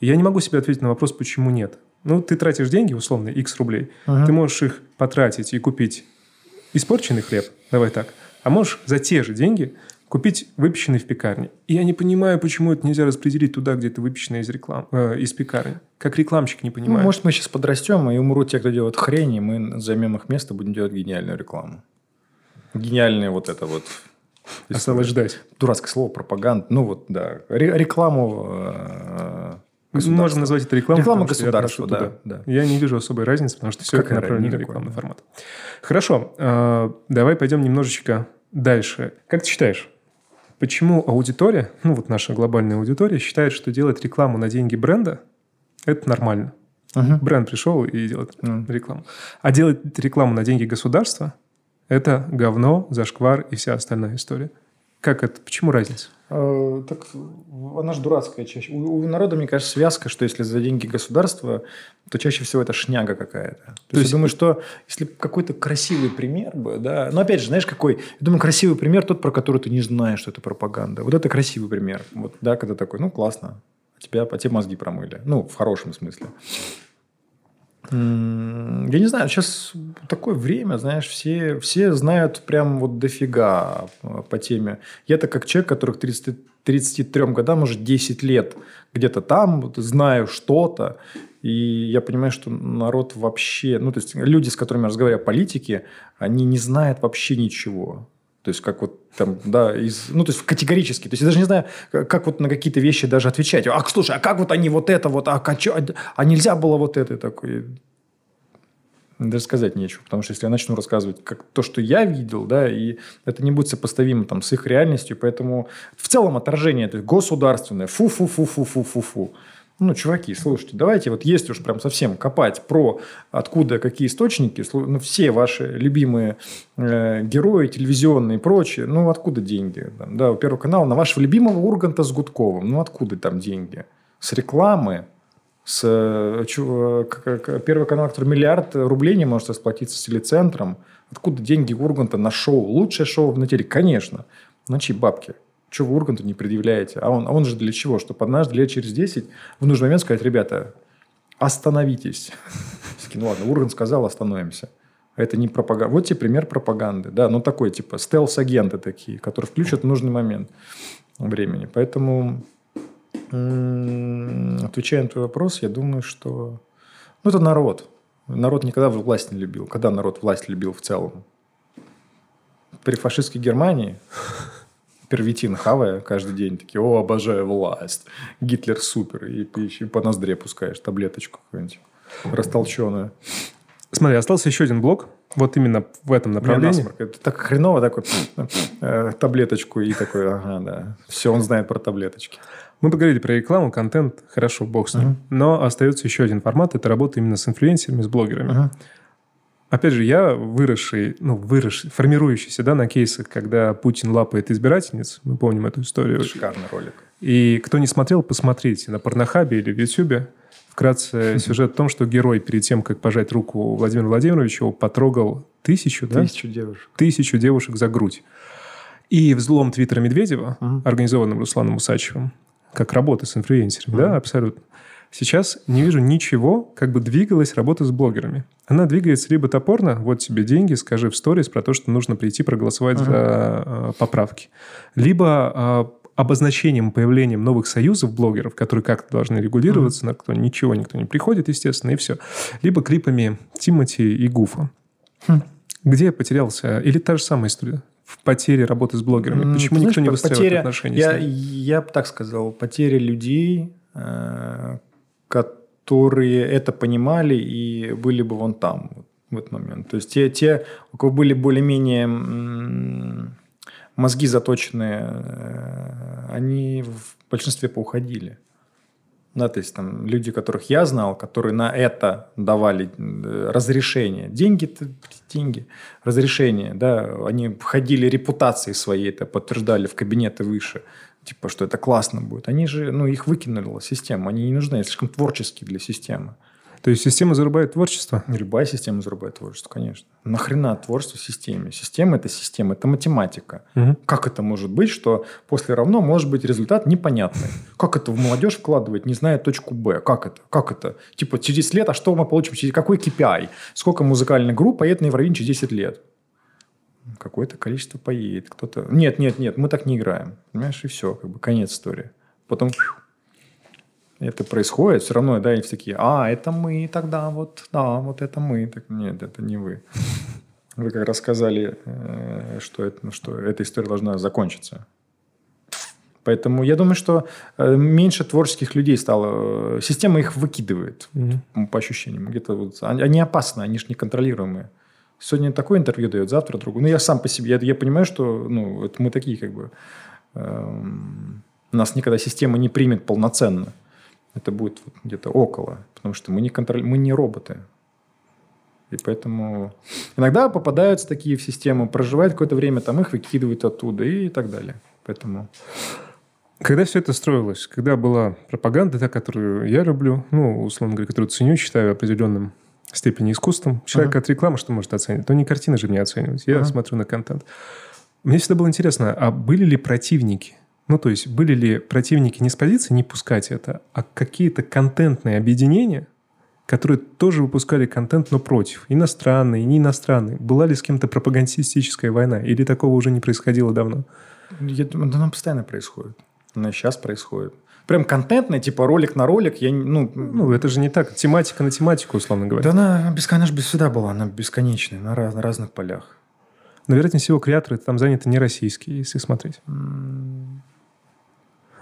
И я не могу себе ответить на вопрос, почему нет. Ну, ты тратишь деньги, условно, x рублей. Ага. Ты можешь их потратить и купить испорченный хлеб, давай так. А можешь за те же деньги купить выпеченный в пекарне. И я не понимаю, почему это нельзя распределить туда, где это выпечено из, реклам, э, из пекарни. Как рекламщик не понимаю. Ну, может, мы сейчас подрастем, и умрут те, кто делает хрень, и мы займем их место, будем делать гениальную рекламу. Гениальное вот это вот. Осталось ждать. Дурацкое слово, пропаганда. Ну вот, да. Рекламу Можем назвать это рекламой. Реклама государства, да, да. Я не вижу особой разницы, потому что все Какая это направлено на рекламный формат. Хорошо, э, давай пойдем немножечко дальше. Как ты считаешь, почему аудитория, ну вот наша глобальная аудитория, считает, что делать рекламу на деньги бренда – это нормально? Угу. Бренд пришел и делает угу. рекламу. А делать рекламу на деньги государства – это говно, зашквар и вся остальная история. Как это? Почему разница? Э, так она же дурацкая чаще. У, у народа, мне кажется, связка, что если за деньги государства, то чаще всего это шняга какая-то. То, то есть, я думаю, что если какой-то красивый пример бы, да, но опять же, знаешь, какой? Я думаю, красивый пример тот, про который ты не знаешь, что это пропаганда. Вот это красивый пример. Вот, да, когда такой, ну, классно, тебя, а тебе мозги промыли. Ну, в хорошем смысле. Я не знаю, сейчас такое время, знаешь, все, все знают прям вот дофига по теме. Я-то как человек, которых 30, 33 годам, может, 10 лет где-то там, вот, знаю что-то, и я понимаю, что народ вообще, ну, то есть люди, с которыми я разговариваю, политики, они не знают вообще ничего. То есть, как вот там, да, из, ну, то есть, категорически. То есть, я даже не знаю, как вот на какие-то вещи даже отвечать. А, слушай, а как вот они вот это вот, а, а, а нельзя было вот это? такой, даже сказать нечего. Потому что если я начну рассказывать как то, что я видел, да, и это не будет сопоставимо там, с их реальностью, поэтому в целом отражение это государственное, фу-фу-фу-фу-фу-фу-фу. Ну, чуваки, слушайте, давайте вот если уж прям совсем копать про откуда какие источники, ну, все ваши любимые э, герои телевизионные и прочее, ну, откуда деньги? Там, да, у Первого канала на вашего любимого Урганта с Гудковым, ну, откуда там деньги? С рекламы? С, э, э, Первый канал, который миллиард рублей не может расплатиться с телецентром. Откуда деньги Урганта на шоу? Лучшее шоу на теле? Конечно. На чьи бабки? Чего вы Урганту не предъявляете? А он, а он же для чего? Чтобы однажды лет через 10 в нужный момент сказать, ребята, остановитесь. Ну ладно, Ургант сказал, остановимся. Это не пропаганда. Вот тебе пример пропаганды. Да, ну такой типа стелс-агенты такие, которые включат в нужный момент времени. Поэтому, отвечая на твой вопрос, я думаю, что... Ну, это народ. Народ никогда власть не любил. Когда народ власть любил в целом? При фашистской Германии первитин хавая каждый день, такие, о, обожаю власть, Гитлер супер, и ты еще по ноздре пускаешь таблеточку какую-нибудь растолченную. Смотри, остался еще один блок, вот именно в этом направлении. Это так хреново, такой э, таблеточку и такой, ага, да, все он знает про таблеточки. Мы поговорили про рекламу, контент, хорошо, бог с ним. Uh-huh. Но остается еще один формат, это работа именно с инфлюенсерами, с блогерами. Uh-huh. Опять же, я выросший, ну, выросший, формирующийся, да, на кейсах, когда Путин лапает избирательниц. Мы помним эту историю. Шикарный ролик. И кто не смотрел, посмотрите на Порнохабе или в Ютьюбе. Вкратце сюжет в том, что герой перед тем, как пожать руку Владимиру Владимировичу, потрогал тысячу, да? Тысячу девушек. Тысячу девушек за грудь. И взлом Твиттера Медведева, uh-huh. организованным Русланом Усачевым, как работа с инфлюенсерами, uh-huh. да, абсолютно. Сейчас не вижу ничего, как бы двигалась работа с блогерами. Она двигается либо топорно, вот тебе деньги, скажи в сторис про то, что нужно прийти проголосовать uh-huh. за э, поправки. Либо э, обозначением, появлением новых союзов блогеров, которые как-то должны регулироваться, mm-hmm. на кто ничего никто не приходит, естественно, и все. Либо клипами Тимати и Гуфа. Mm. Где потерялся? Или та же самая история? в потере работы с блогерами? Почему Ты никто знаешь, не выстраивает потеря, отношения я, с ними? Я бы так сказал, потеря людей, э, которые это понимали и были бы вон там в этот момент. То есть те, те у кого были более-менее мозги заточенные, э, они в большинстве поуходили. Да, то есть там люди, которых я знал, которые на это давали э, разрешение. Деньги, деньги, разрешение, да, они входили репутацией своей, это подтверждали в кабинеты выше, типа, что это классно будет. Они же, ну, их выкинули система, они не нужны, они слишком творческие для системы. То есть система зарубает творчество? Любая система зарубает творчество, конечно. Нахрена творчество в системе? Система – это система, это математика. Угу. Как это может быть, что после равно может быть результат непонятный? Как это в молодежь вкладывать, не зная точку Б? Как это? Как это? Типа через лет, а что мы получим? Через какой KPI? Сколько музыкальных групп поедет на Евровидение через 10 лет? Какое-то количество поедет. Кто-то... Нет, нет, нет, мы так не играем. Понимаешь, и все. Как бы конец истории. Потом это происходит, все равно, да, и все такие, а, это мы тогда, вот, да, вот это мы. Так, нет, это не вы. Вы как раз сказали, э, что, это, ну, что эта история должна закончиться. Поэтому я думаю, что э, меньше творческих людей стало. Э, система их выкидывает, mm-hmm. по ощущениям. Где-то вот, они опасны, они же неконтролируемые. Сегодня такое интервью дает, завтра другое. Ну, я сам по себе, я, я понимаю, что ну, это мы такие как бы... Эм, нас никогда система не примет полноценно это будет где-то около, потому что мы не, контроль... мы не роботы. И поэтому иногда попадаются такие в систему, проживают какое-то время, там их выкидывают оттуда и так далее. Поэтому... Когда все это строилось, когда была пропаганда, та, которую я люблю, ну, условно говоря, которую ценю, считаю определенным степени искусством. Человек uh-huh. от рекламы что может оценить? То не картины же мне оценивать. Я uh-huh. смотрю на контент. Мне всегда было интересно, а были ли противники ну, то есть были ли противники не с позиции не пускать это, а какие-то контентные объединения, которые тоже выпускали контент, но против. Иностранный, не иностранный. Была ли с кем-то пропагандистическая война? Или такого уже не происходило давно? Я думаю, да она постоянно происходит. Она сейчас происходит. Прям контентная, типа ролик на ролик, я, ну... Ну, это же не так. Тематика на тематику, условно говоря. Да она, она всегда была, она бесконечная, на, раз, на разных полях. Но, вероятнее всего, креаторы там заняты не российские, если смотреть.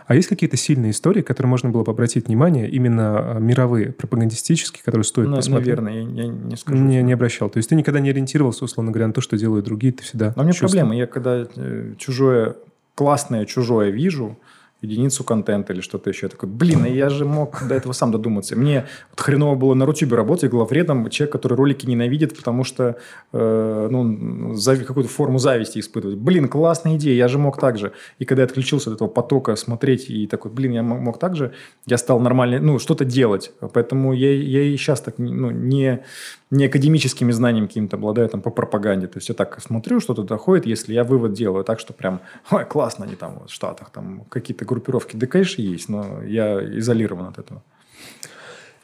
А есть какие-то сильные истории, которые можно было бы обратить внимание, именно а, мировые, пропагандистические, которые стоит ну, посмотреть? Наверное, я, я не скажу. Не, не обращал. То есть ты никогда не ориентировался, условно говоря, на то, что делают другие, ты всегда Но у меня проблема. Я когда э, чужое, классное чужое вижу, единицу контента или что-то еще. Я такой, блин, а я же мог до этого сам додуматься. Мне вот хреново было на Рутюбе работать, главредом, человек, который ролики ненавидит, потому что э, ну, зави, какую-то форму зависти испытывает. Блин, классная идея, я же мог так же. И когда я отключился от этого потока смотреть и такой, блин, я мог, так же, я стал нормально, ну, что-то делать. Поэтому я, я и сейчас так ну, не, не академическими знаниями какими-то обладаю там по пропаганде. То есть я так смотрю, что-то доходит, если я вывод делаю так, что прям, ой, классно они там в Штатах, там какие-то группировки. Да, конечно, есть, но я изолирован от этого.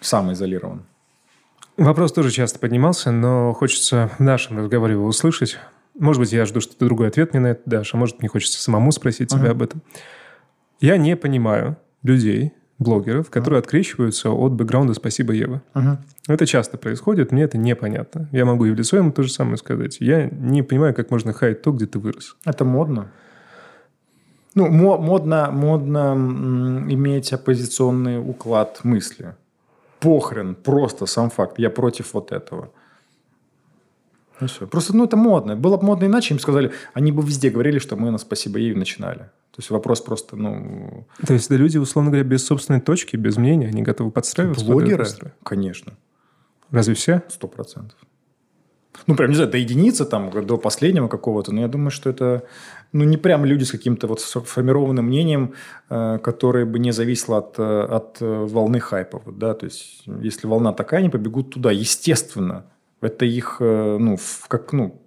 Сам изолирован. Вопрос тоже часто поднимался, но хочется в нашем разговоре его услышать. Может быть, я жду, что ты другой ответ мне на это дашь, а может, мне хочется самому спросить uh-huh. тебя об этом. Я не понимаю людей, блогеров, которые uh-huh. открещиваются от бэкграунда «Спасибо, Ева». Uh-huh. Это часто происходит, мне это непонятно. Я могу и в лицо ему то же самое сказать. Я не понимаю, как можно хаять то, где ты вырос. Это модно. Ну, модно, модно иметь оппозиционный уклад мысли. Похрен, просто сам факт. Я против вот этого. Ну все. Просто, ну, это модно. Было бы модно иначе, им сказали, они бы везде говорили, что мы на «Спасибо, Еве» начинали. То есть вопрос просто, ну... То есть это люди, условно говоря, без собственной точки, без мнения, они готовы подстраиваться? Блогеры? Конечно. Разве все? Сто процентов. Ну, прям, не знаю, до единицы, там, до последнего какого-то, но я думаю, что это, ну, не прям люди с каким-то вот сформированным мнением, э, которое бы не зависело от, э, от волны хайпа, вот, да, то есть, если волна такая, они побегут туда, естественно. Это их, э, ну, как, ну,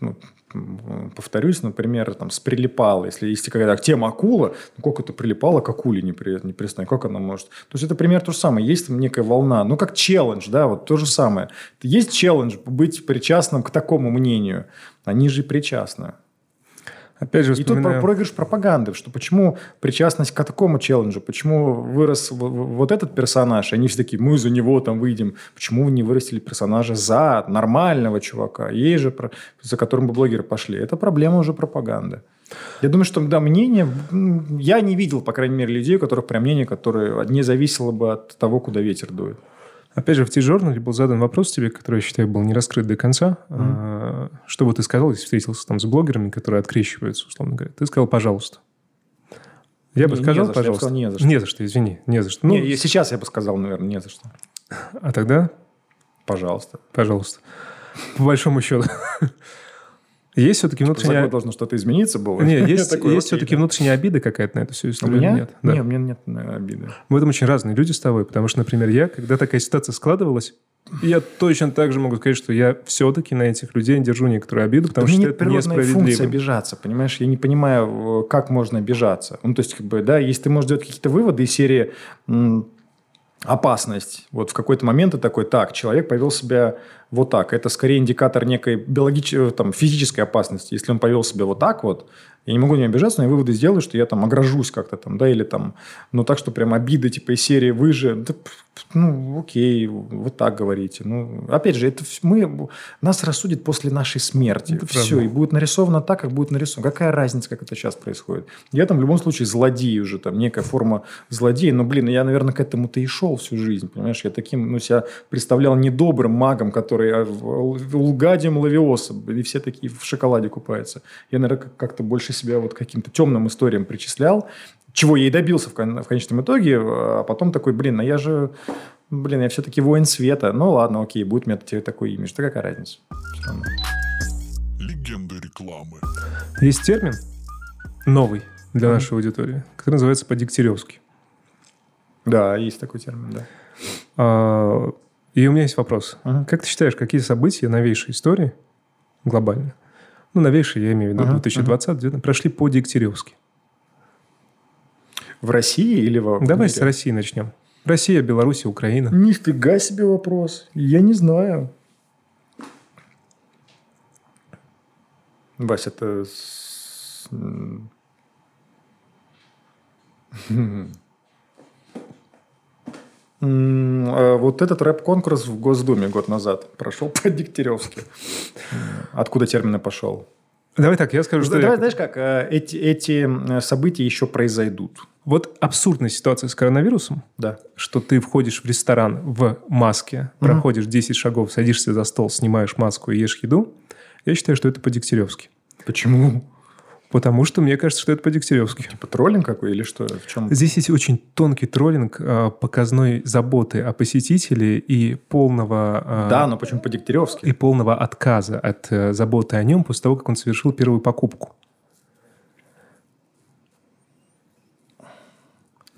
ну повторюсь, например, там, с прилипала. Если есть какая-то тема акула, ну, как это прилипало к акуле не, при, не пристанет? Как она может? То есть, это пример то же самое. Есть там некая волна. Ну, как челлендж, да, вот то же самое. Есть челлендж быть причастным к такому мнению. Они же причастны. Опять же, вспоминаю... И тут проигрыш пропаганды, что почему причастность к такому челленджу, почему вырос вот этот персонаж, и они все такие, мы за него там выйдем. Почему вы не вырастили персонажа за нормального чувака, ей же, за которым бы блогеры пошли? Это проблема уже пропаганды. Я думаю, что да, мнение... Я не видел, по крайней мере, людей, у которых прям мнение, которое не зависело бы от того, куда ветер дует. Опять же, в T-журнале был задан вопрос тебе, который, я считаю, был не раскрыт до конца. Mm-hmm. Что бы ты сказал, если встретился там с блогерами, которые открещиваются, условно говоря? Ты сказал «пожалуйста». Я не, бы сказал, не пожалуйста. Я сказал, не за что. Не за что, извини, не за что. Ну, не, сейчас я бы сказал, наверное, не за что. А тогда? Пожалуйста. Пожалуйста. По большому счету. Есть все-таки внутренняя... Что, должно что-то измениться было? Нет, есть, такой, есть все-таки внутренняя обида какая-то на эту всю историю? У меня? Нет, да. нет, у меня нет обиды. Мы этом очень разные люди с тобой, потому что, например, я, когда такая ситуация складывалась, я точно так же могу сказать, что я все-таки на этих людей держу некоторую обиду, потому да что это несправедливо. функция обижаться, понимаешь? Я не понимаю, как можно обижаться. Ну, то есть, как бы, да, если ты можешь делать какие-то выводы из серии опасность. Вот в какой-то момент ты такой, так, человек повел себя вот так. Это скорее индикатор некой биологической, там, физической опасности. Если он повел себя вот так вот, я не могу не обижаться, но я выводы сделаю, что я там огражусь как-то там, да, или там, ну так, что прям обиды типа из серии «Вы же...» да, Ну, окей, вот так говорите. Ну, опять же, это мы... Нас рассудит после нашей смерти. Это Все, правда. и будет нарисовано так, как будет нарисовано. Какая разница, как это сейчас происходит? Я там в любом случае злодей уже, там некая форма злодея, но, блин, я, наверное, к этому-то и шел всю жизнь, понимаешь? Я таким, ну, себя представлял недобрым магом, который а, лгадием лавиосом, и все такие в шоколаде купаются. Я, наверное, как-то больше себя вот каким-то темным историям причислял, чего я и добился в, кон- в конечном итоге, а потом такой, блин, а я же, блин, я все-таки воин света. Ну ладно, окей, будет у меня такой имидж. Да какая разница? Легенды рекламы. Есть термин новый для mm-hmm. нашей аудитории, который называется по-дегтяревски. Да, есть такой термин, да. А, и у меня есть вопрос. Uh-huh. Как ты считаешь, какие события новейшей истории глобально – ну, новейшие, я имею в виду, uh-huh, 2020, uh-huh. прошли по Дегтяревски. В России или в Давай с России начнем. Россия, Беларусь, Украина. Нифига себе вопрос. Я не знаю. Вася, это... А вот этот рэп-конкурс в Госдуме год назад прошел по Дегтяревски. Откуда термин пошел? Давай так, я скажу, что... Давай, я... знаешь как, э, эти, эти события еще произойдут. Вот абсурдная ситуация с коронавирусом, да. что ты входишь в ресторан в маске, угу. проходишь 10 шагов, садишься за стол, снимаешь маску и ешь еду, я считаю, что это по-дегтяревски. Почему? Потому что мне кажется, что это по-дегтяревски. Типа троллинг какой или что? В чем? Здесь есть очень тонкий троллинг э, показной заботы о посетителе и полного... Э, да, но почему по-дегтяревски? И полного отказа от э, заботы о нем после того, как он совершил первую покупку.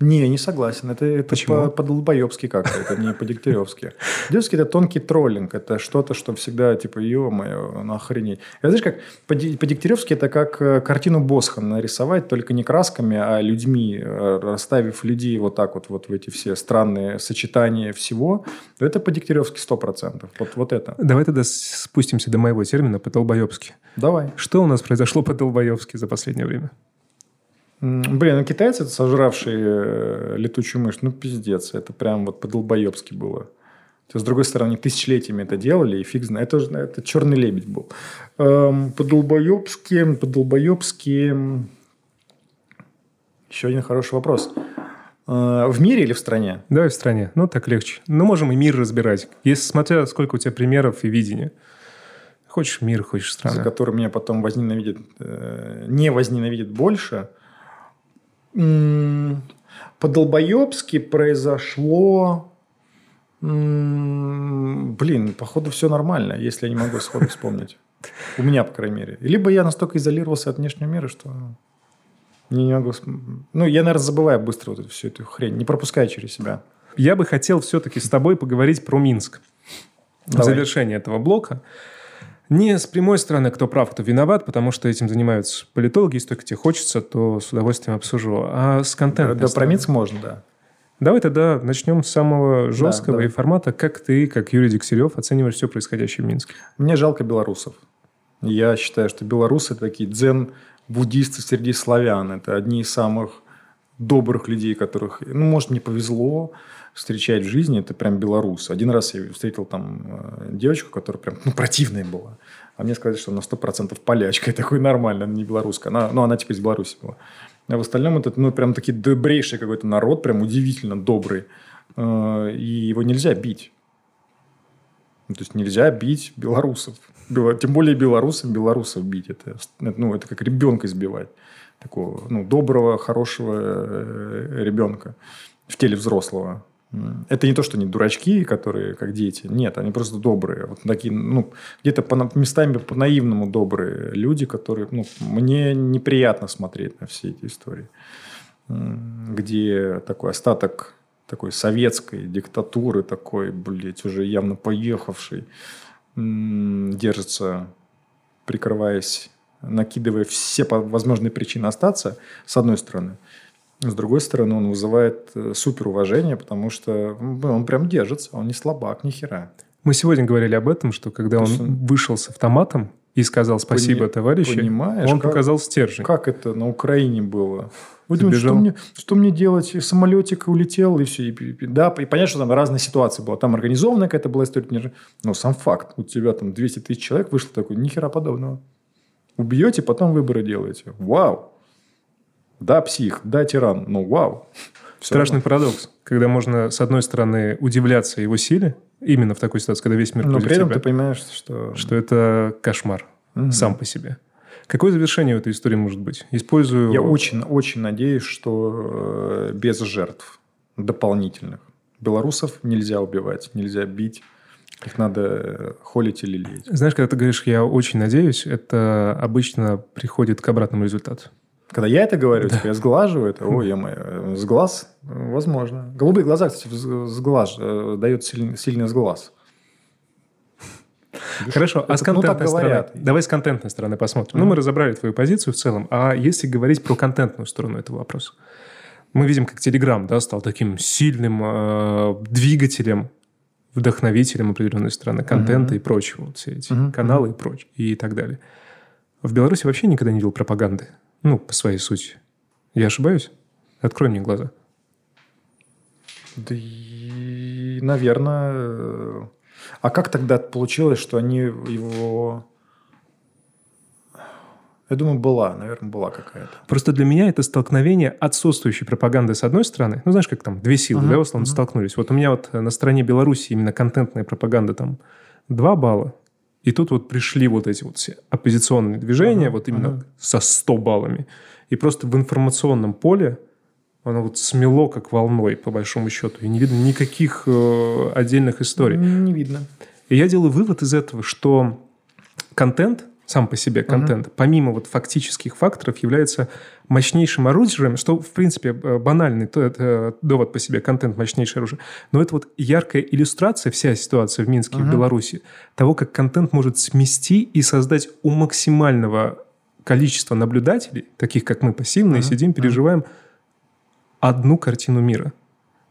Не, не согласен. Это, это Почему? по, долбоебски как-то, это не по-дегтяревски. Дегтяревский – это тонкий троллинг, это что-то, что всегда типа, ё-моё, ну охренеть. Я знаешь, как по-дегтяревски это как э, картину Босха нарисовать, только не красками, а людьми, э, расставив людей вот так вот, вот в эти все странные сочетания всего. Это по-дегтяревски сто процентов. Вот, вот это. Давай тогда спустимся до моего термина по-долбоебски. Давай. Что у нас произошло по-долбоебски за последнее время? Блин, ну китайцы, это сожравшие э, летучую мышь, ну пиздец, это прям вот по-долбоебски было. То есть, с другой стороны, тысячелетиями это делали, и фиг знает. Это, это черный лебедь был. Эм, по-долбоебски, по-долбоебски... Еще один хороший вопрос. Э, в мире или в стране? Давай в стране. Ну, так легче. Ну, можем и мир разбирать. Если смотря, сколько у тебя примеров и видения. Хочешь мир, хочешь страну. За который меня потом возненавидят, э, не возненавидят больше – по-долбоебски произошло... Блин, походу все нормально, если я не могу сходу вспомнить. У меня, по крайней мере. Либо я настолько изолировался от внешнего мира, что не могу... Ну, я, наверное, забываю быстро вот эту, всю эту хрень, не пропуская через себя. Я бы хотел все-таки с тобой поговорить про Минск. Давай. В завершение этого блока. Не с прямой стороны, кто прав, кто виноват, потому что этим занимаются политологи, если только тебе хочется, то с удовольствием обсужу. А с контентом. Да, про МИЦ можно, да. Давай тогда начнем с самого жесткого да, и формата. Как ты, как Юрий Дегтярев, оцениваешь все происходящее в Минске? Мне жалко белорусов. Я считаю, что белорусы – это такие дзен-буддисты среди славян. Это одни из самых добрых людей, которых, ну, может, мне повезло, встречать в жизни, это прям белорусы. Один раз я встретил там э, девочку, которая прям ну, противная была. А мне сказали, что она сто процентов полячка. Я такой нормально, она не белоруска. Она, ну, она типа из Беларуси была. А в остальном это, ну, прям такие добрейший какой-то народ, прям удивительно добрый. Э, и его нельзя бить. Ну, то есть нельзя бить белорусов. Тем более белорусам белорусов бить. Это, ну, это как ребенка избивать. Такого ну, доброго, хорошего э, ребенка в теле взрослого. Это не то, что они дурачки, которые как дети. Нет, они просто добрые. Вот такие, ну, где-то по местами по-наивному добрые люди, которые, ну, мне неприятно смотреть на все эти истории, где такой остаток такой советской диктатуры, такой, блядь, уже явно поехавший, держится, прикрываясь, накидывая все возможные причины остаться, с одной стороны – с другой стороны, он вызывает э, супер уважение, потому что ну, он прям держится, он не слабак, ни хера. Мы сегодня говорили об этом, что когда он что... вышел с автоматом и сказал спасибо, Пони... товарищи, Понимаешь, он как... показал стержень. Как это на Украине было? Вы думаете, что мне, что мне делать? Самолетик улетел, и все. И, да, и понятно, что там разные ситуации была. Там организованная какая-то была история. Но сам факт. У тебя там 200 тысяч человек вышло такой, ни хера подобного. Убьете, потом выборы делаете. Вау! Да, псих, да, тиран, ну вау. Страшный равно. парадокс, когда можно, с одной стороны, удивляться его силе, именно в такой ситуации, когда весь мир Но при этом тебя, ты понимаешь, что... Что это кошмар угу. сам по себе. Какое завершение в этой истории может быть? Использую... Я очень, очень надеюсь, что э, без жертв дополнительных. Белорусов нельзя убивать, нельзя бить. Их надо э, холить или лелеять. Знаешь, когда ты говоришь «я очень надеюсь», это обычно приходит к обратному результату. Когда я это говорю, да. типа, я сглаживаю это, ой, я мой, сглаз, возможно. Голубые глаза, кстати, сглаж, э, дает сильный, сильный сглаз. Хорошо, а с ну, контентной ну, стороны? Давай с контентной стороны посмотрим. Mm-hmm. Ну, мы разобрали твою позицию в целом. А если говорить про контентную сторону этого вопроса? Мы видим, как Telegram да, стал таким сильным э, двигателем, вдохновителем определенной страны контента mm-hmm. и прочего. Вот все эти mm-hmm. каналы и прочее, и так далее. В Беларуси вообще никогда не видел пропаганды. Ну, по своей сути. Я ошибаюсь? Открой мне глаза. Да и, наверное... А как тогда получилось, что они его... Я думаю, была, наверное, была какая-то. Просто для меня это столкновение отсутствующей пропаганды с одной стороны. Ну, знаешь, как там две силы, uh-huh, да, условно, uh-huh. столкнулись. Вот у меня вот на стороне Беларуси именно контентная пропаганда там 2 балла, и тут вот пришли вот эти вот все оппозиционные движения, ага, вот именно ага. со 100 баллами. И просто в информационном поле оно вот смело как волной, по большому счету. И не видно никаких э, отдельных историй. Не видно. И я делаю вывод из этого, что контент сам по себе контент, uh-huh. помимо вот фактических факторов, является мощнейшим оружием, что, в принципе, э, банальный то, это довод по себе, контент – мощнейшее оружие. Но это вот яркая иллюстрация, вся ситуация в Минске uh-huh. в Беларуси, того, как контент может смести и создать у максимального количества наблюдателей, таких как мы, пассивные, uh-huh. сидим, переживаем uh-huh. одну картину мира.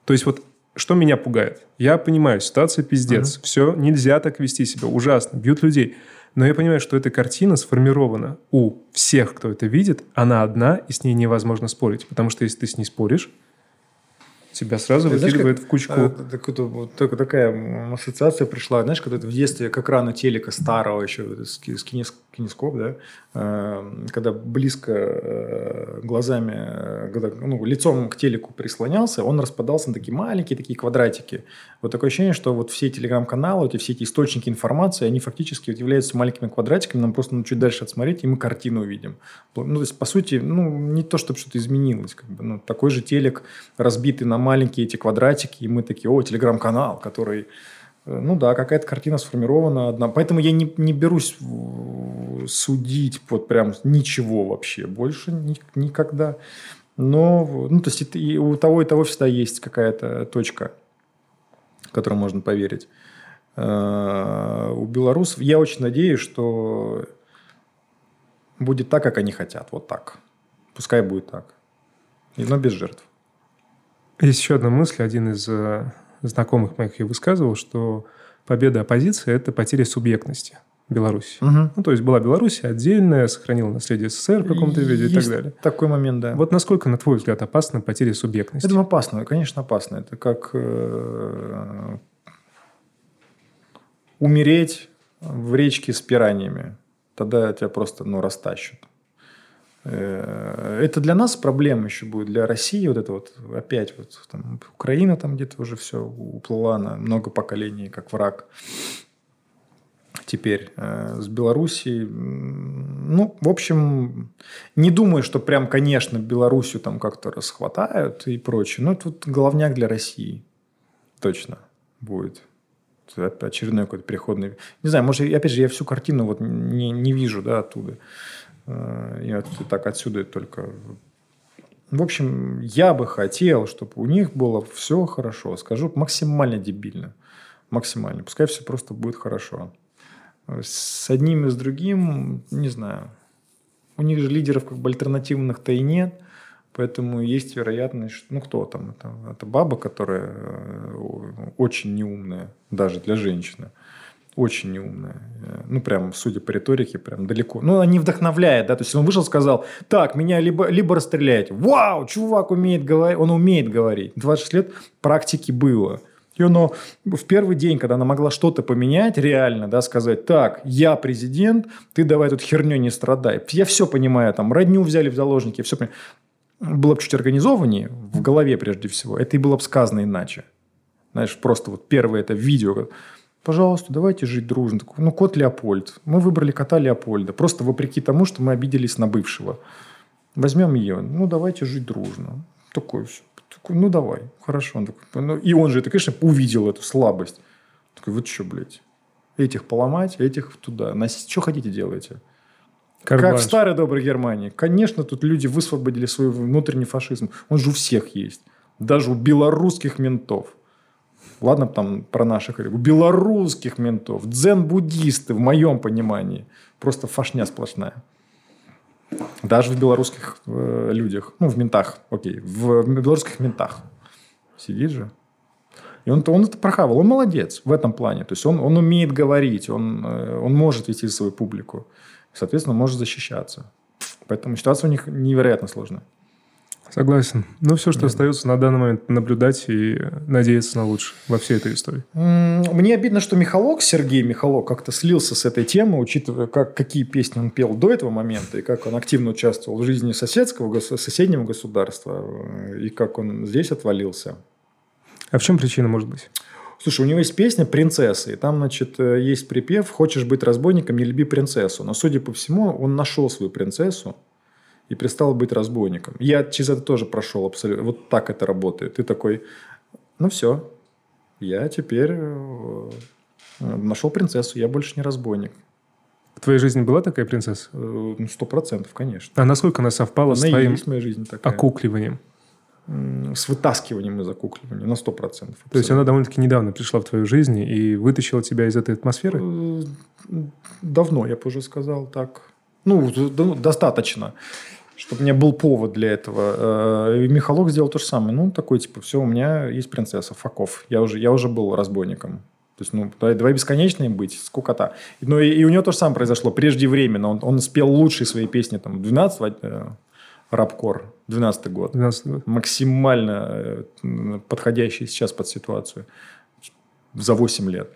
То есть вот что меня пугает? Я понимаю, ситуация пиздец, uh-huh. все, нельзя так вести себя, ужасно, бьют людей – но я понимаю, что эта картина сформирована у всех, кто это видит, она одна, и с ней невозможно спорить. Потому что если ты с ней споришь, тебя сразу ты выкидывает знаешь, в кучку. А, так, вот, так, такая ассоциация пришла, знаешь, когда в детстве, как рано телека старого еще, с кинескоп, да, когда близко э, глазами, э, когда, ну, лицом к телеку прислонялся, он распадался на такие маленькие такие квадратики. Вот такое ощущение, что вот все телеграм-каналы, эти, все эти источники информации, они фактически вот являются маленькими квадратиками, нам просто ну, чуть дальше отсмотреть, и мы картину увидим. Ну, то есть, по сути, ну, не то, чтобы что-то изменилось. Как бы, ну, такой же телек, разбитый на маленькие эти квадратики, и мы такие, о, телеграм-канал, который ну да, какая-то картина сформирована одна. Поэтому я не, не берусь судить вот прям ничего вообще больше ни, никогда. Но, ну, то есть, и у того и того всегда есть какая-то точка, которую можно поверить. э, у белорусов. Я очень надеюсь, что будет так, как они хотят. Вот так. Пускай будет так. Но без жертв. Есть еще одна мысль. Один из э, знакомых моих ее высказывал, что победа оппозиции – это потеря субъектности – Беларусь. Угу. Ну, то есть была Беларусь отдельная, сохранила наследие СССР в каком-то виде и так далее. такой момент, да. Вот насколько, на твой взгляд, опасна потеря субъектности? Я думаю, опасно. Конечно, опасно. Это как э, умереть в речке с пираниями. Тогда тебя просто ну, растащат. Э, это для нас проблема еще будет, для России вот это вот опять вот там, Украина там где-то уже все уплыла на много поколений как враг теперь э, с Белоруссией. Ну, в общем, не думаю, что прям, конечно, Белоруссию там как-то расхватают и прочее. Но тут головняк для России точно будет. Очередной какой-то переходный... Не знаю, может, опять же, я всю картину вот не, не вижу, да, оттуда. Э, я так отсюда только... В общем, я бы хотел, чтобы у них было все хорошо. Скажу максимально дебильно. Максимально. Пускай все просто будет хорошо. С одним и с другим, не знаю. У них же лидеров как бы альтернативных-то и нет. Поэтому есть вероятность, что... Ну, кто там? Это, это баба, которая э, очень неумная, даже для женщины. Очень неумная. Ну, прям, судя по риторике, прям далеко. Ну, она не вдохновляет, да. То есть, он вышел сказал, так, меня либо, либо расстреляйте. Вау, чувак умеет говорить. Он умеет говорить. 26 лет практики было. И оно в первый день, когда она могла что-то поменять, реально, да, сказать, так, я президент, ты давай тут херню не страдай. Я все понимаю, там, родню взяли в заложники, все понимаю. Было бы чуть организованнее, в голове прежде всего, это и было бы сказано иначе. Знаешь, просто вот первое это видео, пожалуйста, давайте жить дружно. Ну, кот Леопольд. Мы выбрали кота Леопольда. Просто вопреки тому, что мы обиделись на бывшего. Возьмем ее. Ну, давайте жить дружно. Такое все. Такой, ну давай, хорошо. Он такой, ну, и он же, это, конечно, увидел эту слабость. Такой, вот что, блядь, этих поломать, этих туда. Нас, что хотите делаете? Как, как в старой доброй Германии. Конечно, тут люди высвободили свой внутренний фашизм. Он же у всех есть. Даже у белорусских ментов. Ладно, там про наших. У белорусских ментов. Дзен-буддисты, в моем понимании. Просто фашня сплошная. Даже в белорусских э, людях, ну, в ментах, окей, в белорусских ментах сидит же. И он, он это прохавал. Он молодец в этом плане. То есть, он, он умеет говорить, он, э, он может вести свою публику. Соответственно, может защищаться. Поэтому ситуация у них невероятно сложная. Согласен. Ну, все, что да. остается на данный момент, наблюдать и надеяться на лучшее во всей этой истории. Мне обидно, что Михалок, Сергей Михалок, как-то слился с этой темы, учитывая, как, какие песни он пел до этого момента, и как он активно участвовал в жизни соседского, соседнего государства, и как он здесь отвалился. А в чем причина может быть? Слушай, у него есть песня «Принцесса», и там, значит, э, есть припев «Хочешь быть разбойником, не люби принцессу». Но, судя по всему, он нашел свою принцессу, и перестал быть разбойником. Я через это тоже прошел абсолютно. Вот так это работает. Ты такой, ну все, я теперь э, нашел принцессу, я больше не разбойник. В твоей жизни была такая принцесса? Э, ну, сто процентов, конечно. А насколько она совпала она с твоим моя жизнь такая. окукливанием? С вытаскиванием из окукливания, на сто процентов. То есть она довольно-таки недавно пришла в твою жизнь и вытащила тебя из этой атмосферы? Э, давно, я бы уже сказал так. Ну, достаточно чтобы у меня был повод для этого. Э, и Михалок сделал то же самое. Ну, такой, типа, все, у меня есть принцесса, факов. Я уже, я уже был разбойником. То есть, ну, давай, давай бесконечным быть, скукота. Но и, и у него то же самое произошло. Преждевременно. Он, он спел лучшие свои песни, там, 12 э, рабкор, 12 год. 12 год. Максимально э, подходящий сейчас под ситуацию. За 8 лет.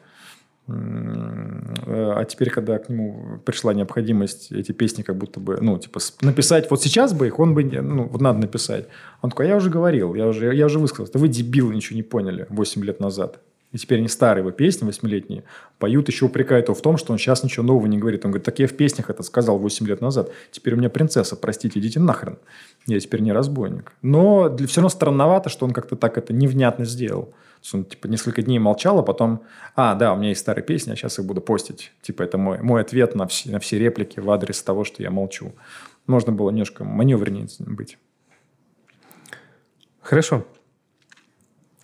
А теперь, когда к нему пришла необходимость эти песни как будто бы, ну, типа, написать вот сейчас бы их, он бы, ну, вот надо написать. Он такой, а я уже говорил, я уже, я уже высказался. Вы дебилы, ничего не поняли 8 лет назад. И теперь они старые его песни, восьмилетние, поют, еще упрекают его в том, что он сейчас ничего нового не говорит. Он говорит, так я в песнях это сказал 8 лет назад. Теперь у меня принцесса, простите, идите нахрен. Я теперь не разбойник. Но для, все равно странновато, что он как-то так это невнятно сделал есть он типа несколько дней молчал, а потом, а, да, у меня есть старые песни, а сейчас их буду постить. Типа это мой, мой ответ на все, на все реплики в адрес того, что я молчу. Можно было немножко маневреннее быть. Хорошо.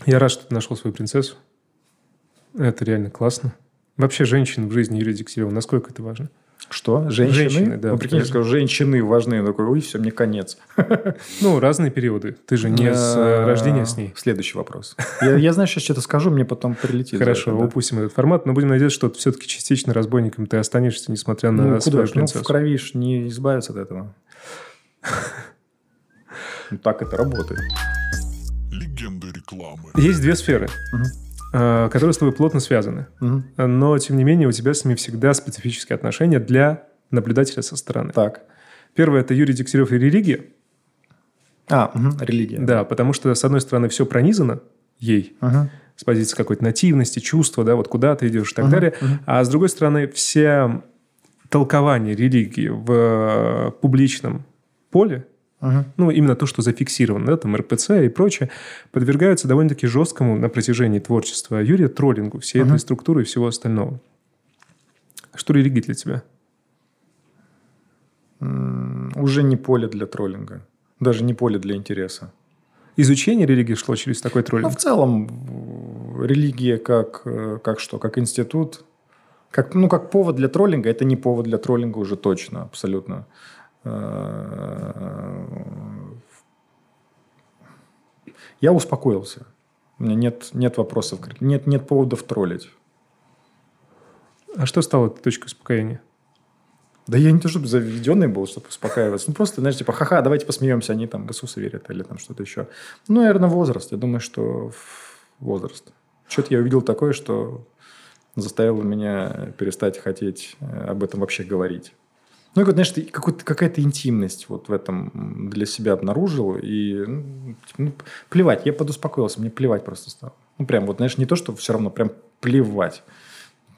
Я рад, что ты нашел свою принцессу. Это реально классно. Вообще женщин в жизни Юрия Дегтярева, насколько это важно? Что? Женщины? Женщины, да. Ну, прикинь, я скажу, женщины важны. Я такой, ой, все, мне конец. Ну, разные периоды. Ты же не с э, рождения с ней. Следующий вопрос. Я, знаю, сейчас что-то скажу, мне потом прилетит. Хорошо, упустим этот формат, но будем надеяться, что все-таки частично разбойником ты останешься, несмотря на Ну, свою куда ж? Ну, в принцессу. крови не избавиться от этого. Ну, так это работает. Легенды рекламы. Есть две сферы, Мгм. Э, которые с тобой плотно связаны. Мгм. Но, тем не менее, у тебя с ними всегда специфические отношения для наблюдателя со стороны. Так. Первое – это Юрий Дегтярев и религия. А, мгм, религия. Да, потому что, с одной стороны, все пронизано ей, Мгм. с позиции какой-то нативности, чувства, да, вот куда ты идешь и так Мгм, далее. мгм. А с другой стороны, все толкования религии в э, публичном поле, Ну, именно то, что зафиксировано, да, там РПЦ и прочее, подвергаются довольно-таки жесткому на протяжении творчества Юрия троллингу всей Мгм. этой структуры и всего остального. Что религия для тебя? М, Уже не поле для троллинга. Даже не поле для интереса. Изучение религии шло через такой Ну, троллинг? в целом, религия как, э, как что? Как институт? Как, ну, как повод для троллинга, это не повод для троллинга уже точно, абсолютно. Э, Я успокоился. У меня нет, нет вопросов, нет, нет поводов троллить. А что стало этой точкой успокоения? Да я не то, чтобы заведенный был, чтобы успокаиваться. Ну, просто, знаешь, типа, ха-ха, давайте посмеемся, они там в Иисуса верят или там что-то еще. Ну, наверное, возраст. Я думаю, что возраст. Что-то я увидел такое, что заставило меня перестать хотеть э, об этом вообще говорить. Ну, и вот, знаешь, ты какая-то интимность вот в этом для себя обнаружил. И ну, типа, ну, плевать, я подуспокоился, мне плевать просто стало. Ну, прям вот, знаешь, не то, что все равно, прям плевать.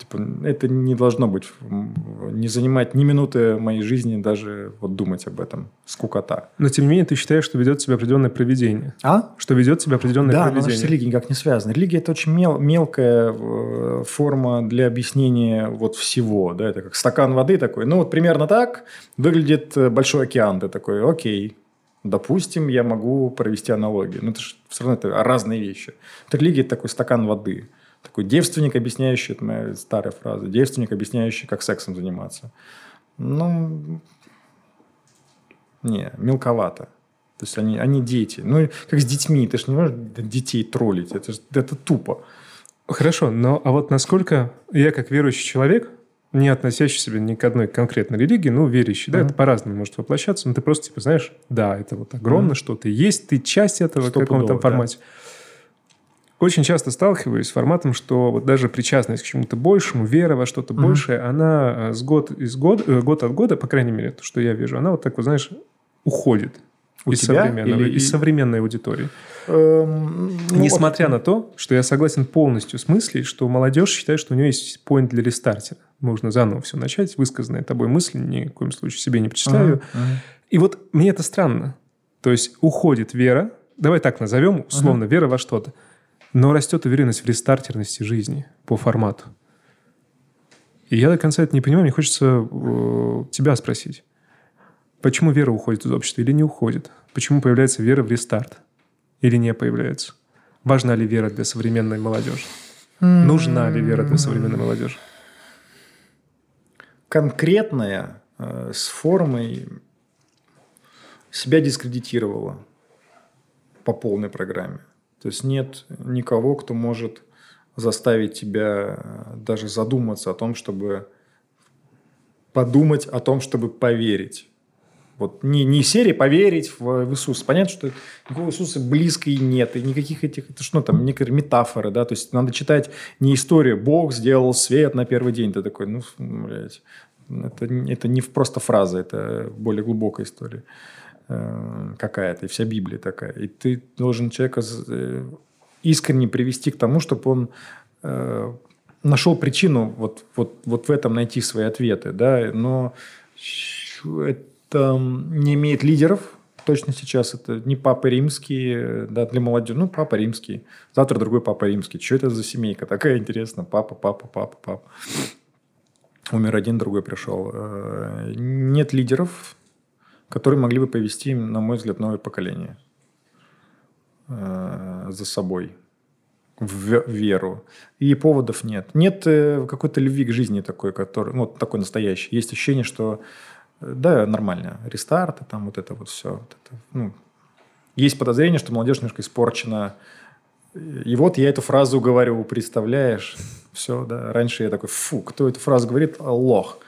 Типа, это не должно быть, не занимать ни минуты моей жизни даже вот думать об этом. Скукота. Но, тем не менее, ты считаешь, что ведет себя определенное проведение? А? Что ведет себя определенное Да, но она же с проведение? религией никак не связана. Религия – это очень мел- мелкая э, форма для объяснения вот всего. Да? Это как стакан воды такой. Ну, вот примерно так выглядит э, большой океан. Ты такой, окей, допустим, я могу провести аналогию. Но это же все равно это разные вещи. Религия – это такой стакан воды. Такой девственник, объясняющий, это моя старая фраза, девственник, объясняющий, как сексом заниматься. Ну, не, мелковато. То есть они, они дети. Ну, как с детьми. Ты же не можешь детей троллить. Это, это тупо. Хорошо, но а вот насколько я, как верующий человек, не относящий себя ни к одной конкретной религии, ну, верующий, да, Мгм. это по-разному может воплощаться, но ты просто, типа, знаешь, да, это вот огромно, Мгм. что ты есть, ты часть этого в Стопудово, каком-то там да. Очень часто сталкиваюсь с форматом, что вот даже причастность к чему-то большему, вера во что-то Мгм. большее, она э, с год, из год, э, год от года, по крайней мере, то, что я вижу, она вот так, вот, знаешь, уходит У из, тебя современного, или- из современной аудитории. Эм, ну, Несмотря на то, что я согласен полностью с мыслью, что молодежь считает, что у нее есть поинт для рестартера. Можно заново все начать, высказанные тобой мысли, ни в коем случае себе не причитаю. Ага, ага. И вот мне это странно. То есть уходит вера, давай так назовем, условно, вера во что-то, но растет уверенность в рестартерности жизни по формату. И я до конца это не понимаю, мне хочется э, тебя спросить. Почему вера уходит из общества или не уходит? Почему появляется вера в рестарт или не появляется? Важна ли вера для современной молодежи? Нужна ли вера для современной молодежи? конкретная э, с формой себя дискредитировала по полной программе. То есть нет никого, кто может заставить тебя э, даже задуматься о том, чтобы подумать о том, чтобы поверить. Вот не, не серия поверить в, в Иисуса. Понятно, что никакого Иисуса близко и нет. И никаких этих... Это что там? Некоторые метафоры, да? То есть надо читать не историю. Бог сделал свет на первый день. Ты такой, ну, блядь. Это, это не просто фраза, это более глубокая история э, какая-то. И вся Библия такая. И ты должен человека э, искренне привести к тому, чтобы он э, нашел причину вот, вот, вот в этом найти свои ответы. Да? Но это не имеет лидеров. Точно сейчас это не папы римские, да, для молодежи. Ну, папа римский. Завтра другой папа римский. Что это за семейка? Такая интересная. Папа, папа, папа, папа. Умер один, другой пришел. Э, Нет лидеров, которые могли бы повести, на мой взгляд, новое поколение э, за собой. в веру. И поводов нет. Нет э, какой-то любви к жизни такой, который, ну, такой настоящий. Есть ощущение, что э, да, нормально, рестарты, там вот это вот все. Вот это, ну, есть подозрение, что молодежь немножко испорчена. И вот я эту фразу говорю, представляешь? Все, да. Раньше я такой, фу, кто эту фразу говорит? Лох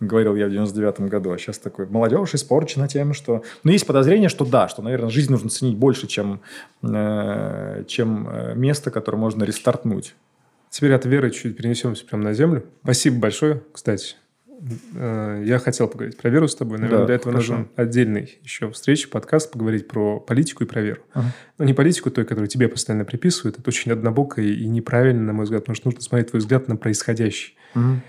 говорил я в 99-м году, а сейчас такой, молодежь испорчена тем, что... Но есть подозрение, что да, что, наверное, жизнь нужно ценить больше, чем, э, чем э, место, которое можно рестартнуть. Теперь от веры чуть перенесемся прямо на землю. Спасибо большое, кстати. Э, я хотел поговорить про веру с тобой. Наверное, да, для этого хорошо. нужен отдельный еще встреча, подкаст, поговорить про политику и про веру. Ага. Но не политику той, которую тебе постоянно приписывают. Это очень однобоко и неправильно, на мой взгляд, потому что нужно смотреть твой взгляд на происходящее. Ага.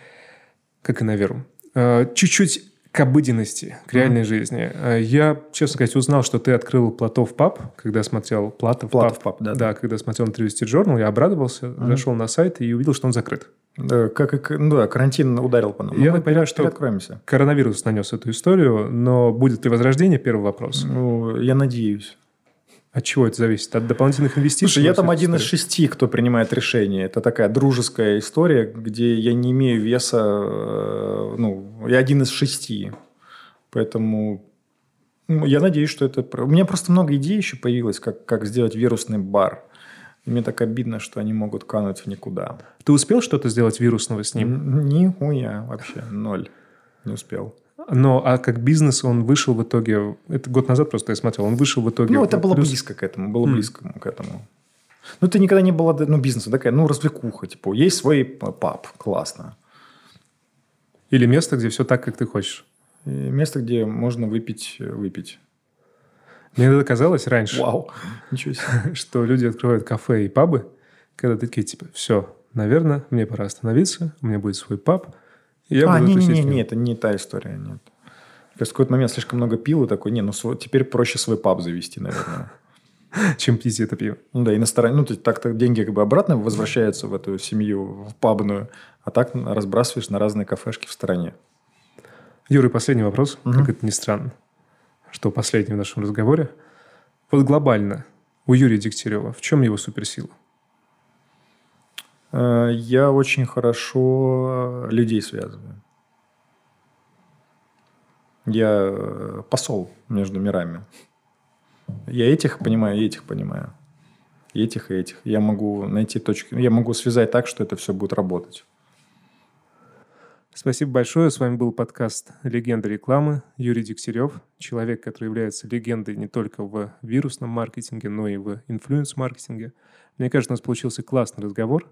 Как и на веру. Э, чуть-чуть к обыденности, к реальной mm-hmm. жизни. Э, я, честно сказать, узнал, что ты открыл Платов паб, когда смотрел Платов, Платов паб, да, да. Да, когда смотрел интервью Street Journal, я обрадовался, mm-hmm. зашел на сайт и увидел, что он закрыт. Да, как, ну да, карантин ударил по нам. Я ну, понимаю, что откроемся. коронавирус нанес эту историю, но будет ли возрождение, первый вопрос. Ну, я надеюсь. От чего это зависит? От дополнительных инвестиций? Слушай, я там один из шести, кто принимает решение. Это такая дружеская история, где я не имею веса, э, ну, я один из шести. Поэтому ну, я надеюсь, что это... У меня просто много идей еще появилось, как, как сделать вирусный бар. И мне так обидно, что они могут кануть в никуда. Ты успел что-то сделать вирусного с ним? Нихуя вообще, ноль. Не успел. Но а как бизнес он вышел в итоге... Это год назад просто я смотрел. Он вышел в итоге... Ну, это было плюс... близко к этому. Было mm. близко к этому. Ну, это никогда не было ну, бизнеса. Такая, ну, развлекуха. Типа, есть свой паб. Классно. Или место, где все так, как ты хочешь. И место, где можно выпить, выпить. Мне это казалось раньше. Вау. Ничего себе. Что люди открывают кафе и пабы, когда такие, типа, все, наверное, мне пора остановиться, у меня будет свой паб – я а, не-не-не, это не та история, нет. Есть в какой-то момент слишком много пил и такой, не, ну свой, теперь проще свой паб завести, наверное. Чем пить это пиво. Ну да, и на стороне, ну так-то деньги как бы обратно возвращаются в эту семью, в пабную, а так разбрасываешь на разные кафешки в стороне. Юра, последний вопрос, угу. как это ни странно, что последний в нашем разговоре. Вот глобально у Юрия Дегтярева в чем его суперсила? Э, я очень хорошо людей связываю. Я э, посол между мирами. Я этих понимаю, и этих понимаю. И этих, и этих. Я могу найти точки. Я могу связать так, что это все будет работать. Спасибо большое. С вами был подкаст «Легенда рекламы». Юрий Дегтярев, человек, который является легендой не только в вирусном маркетинге, но и в инфлюенс-маркетинге. Мне кажется, у нас получился классный разговор.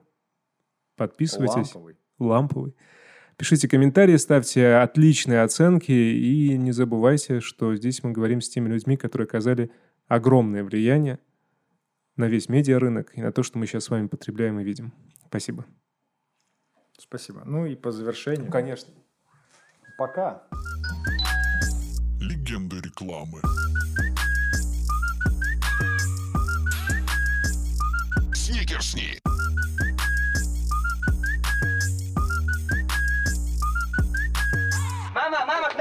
Подписывайтесь. Ламповый. Ламповый. Пишите комментарии, ставьте отличные оценки и не забывайте, что здесь мы говорим с теми людьми, которые оказали огромное влияние на весь медиарынок и на то, что мы сейчас с вами потребляем и видим. Спасибо. Спасибо. Ну и по завершению. конечно. Пока. Легенда рекламы. Сникерсни.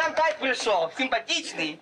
Нам пришел, симпатичный.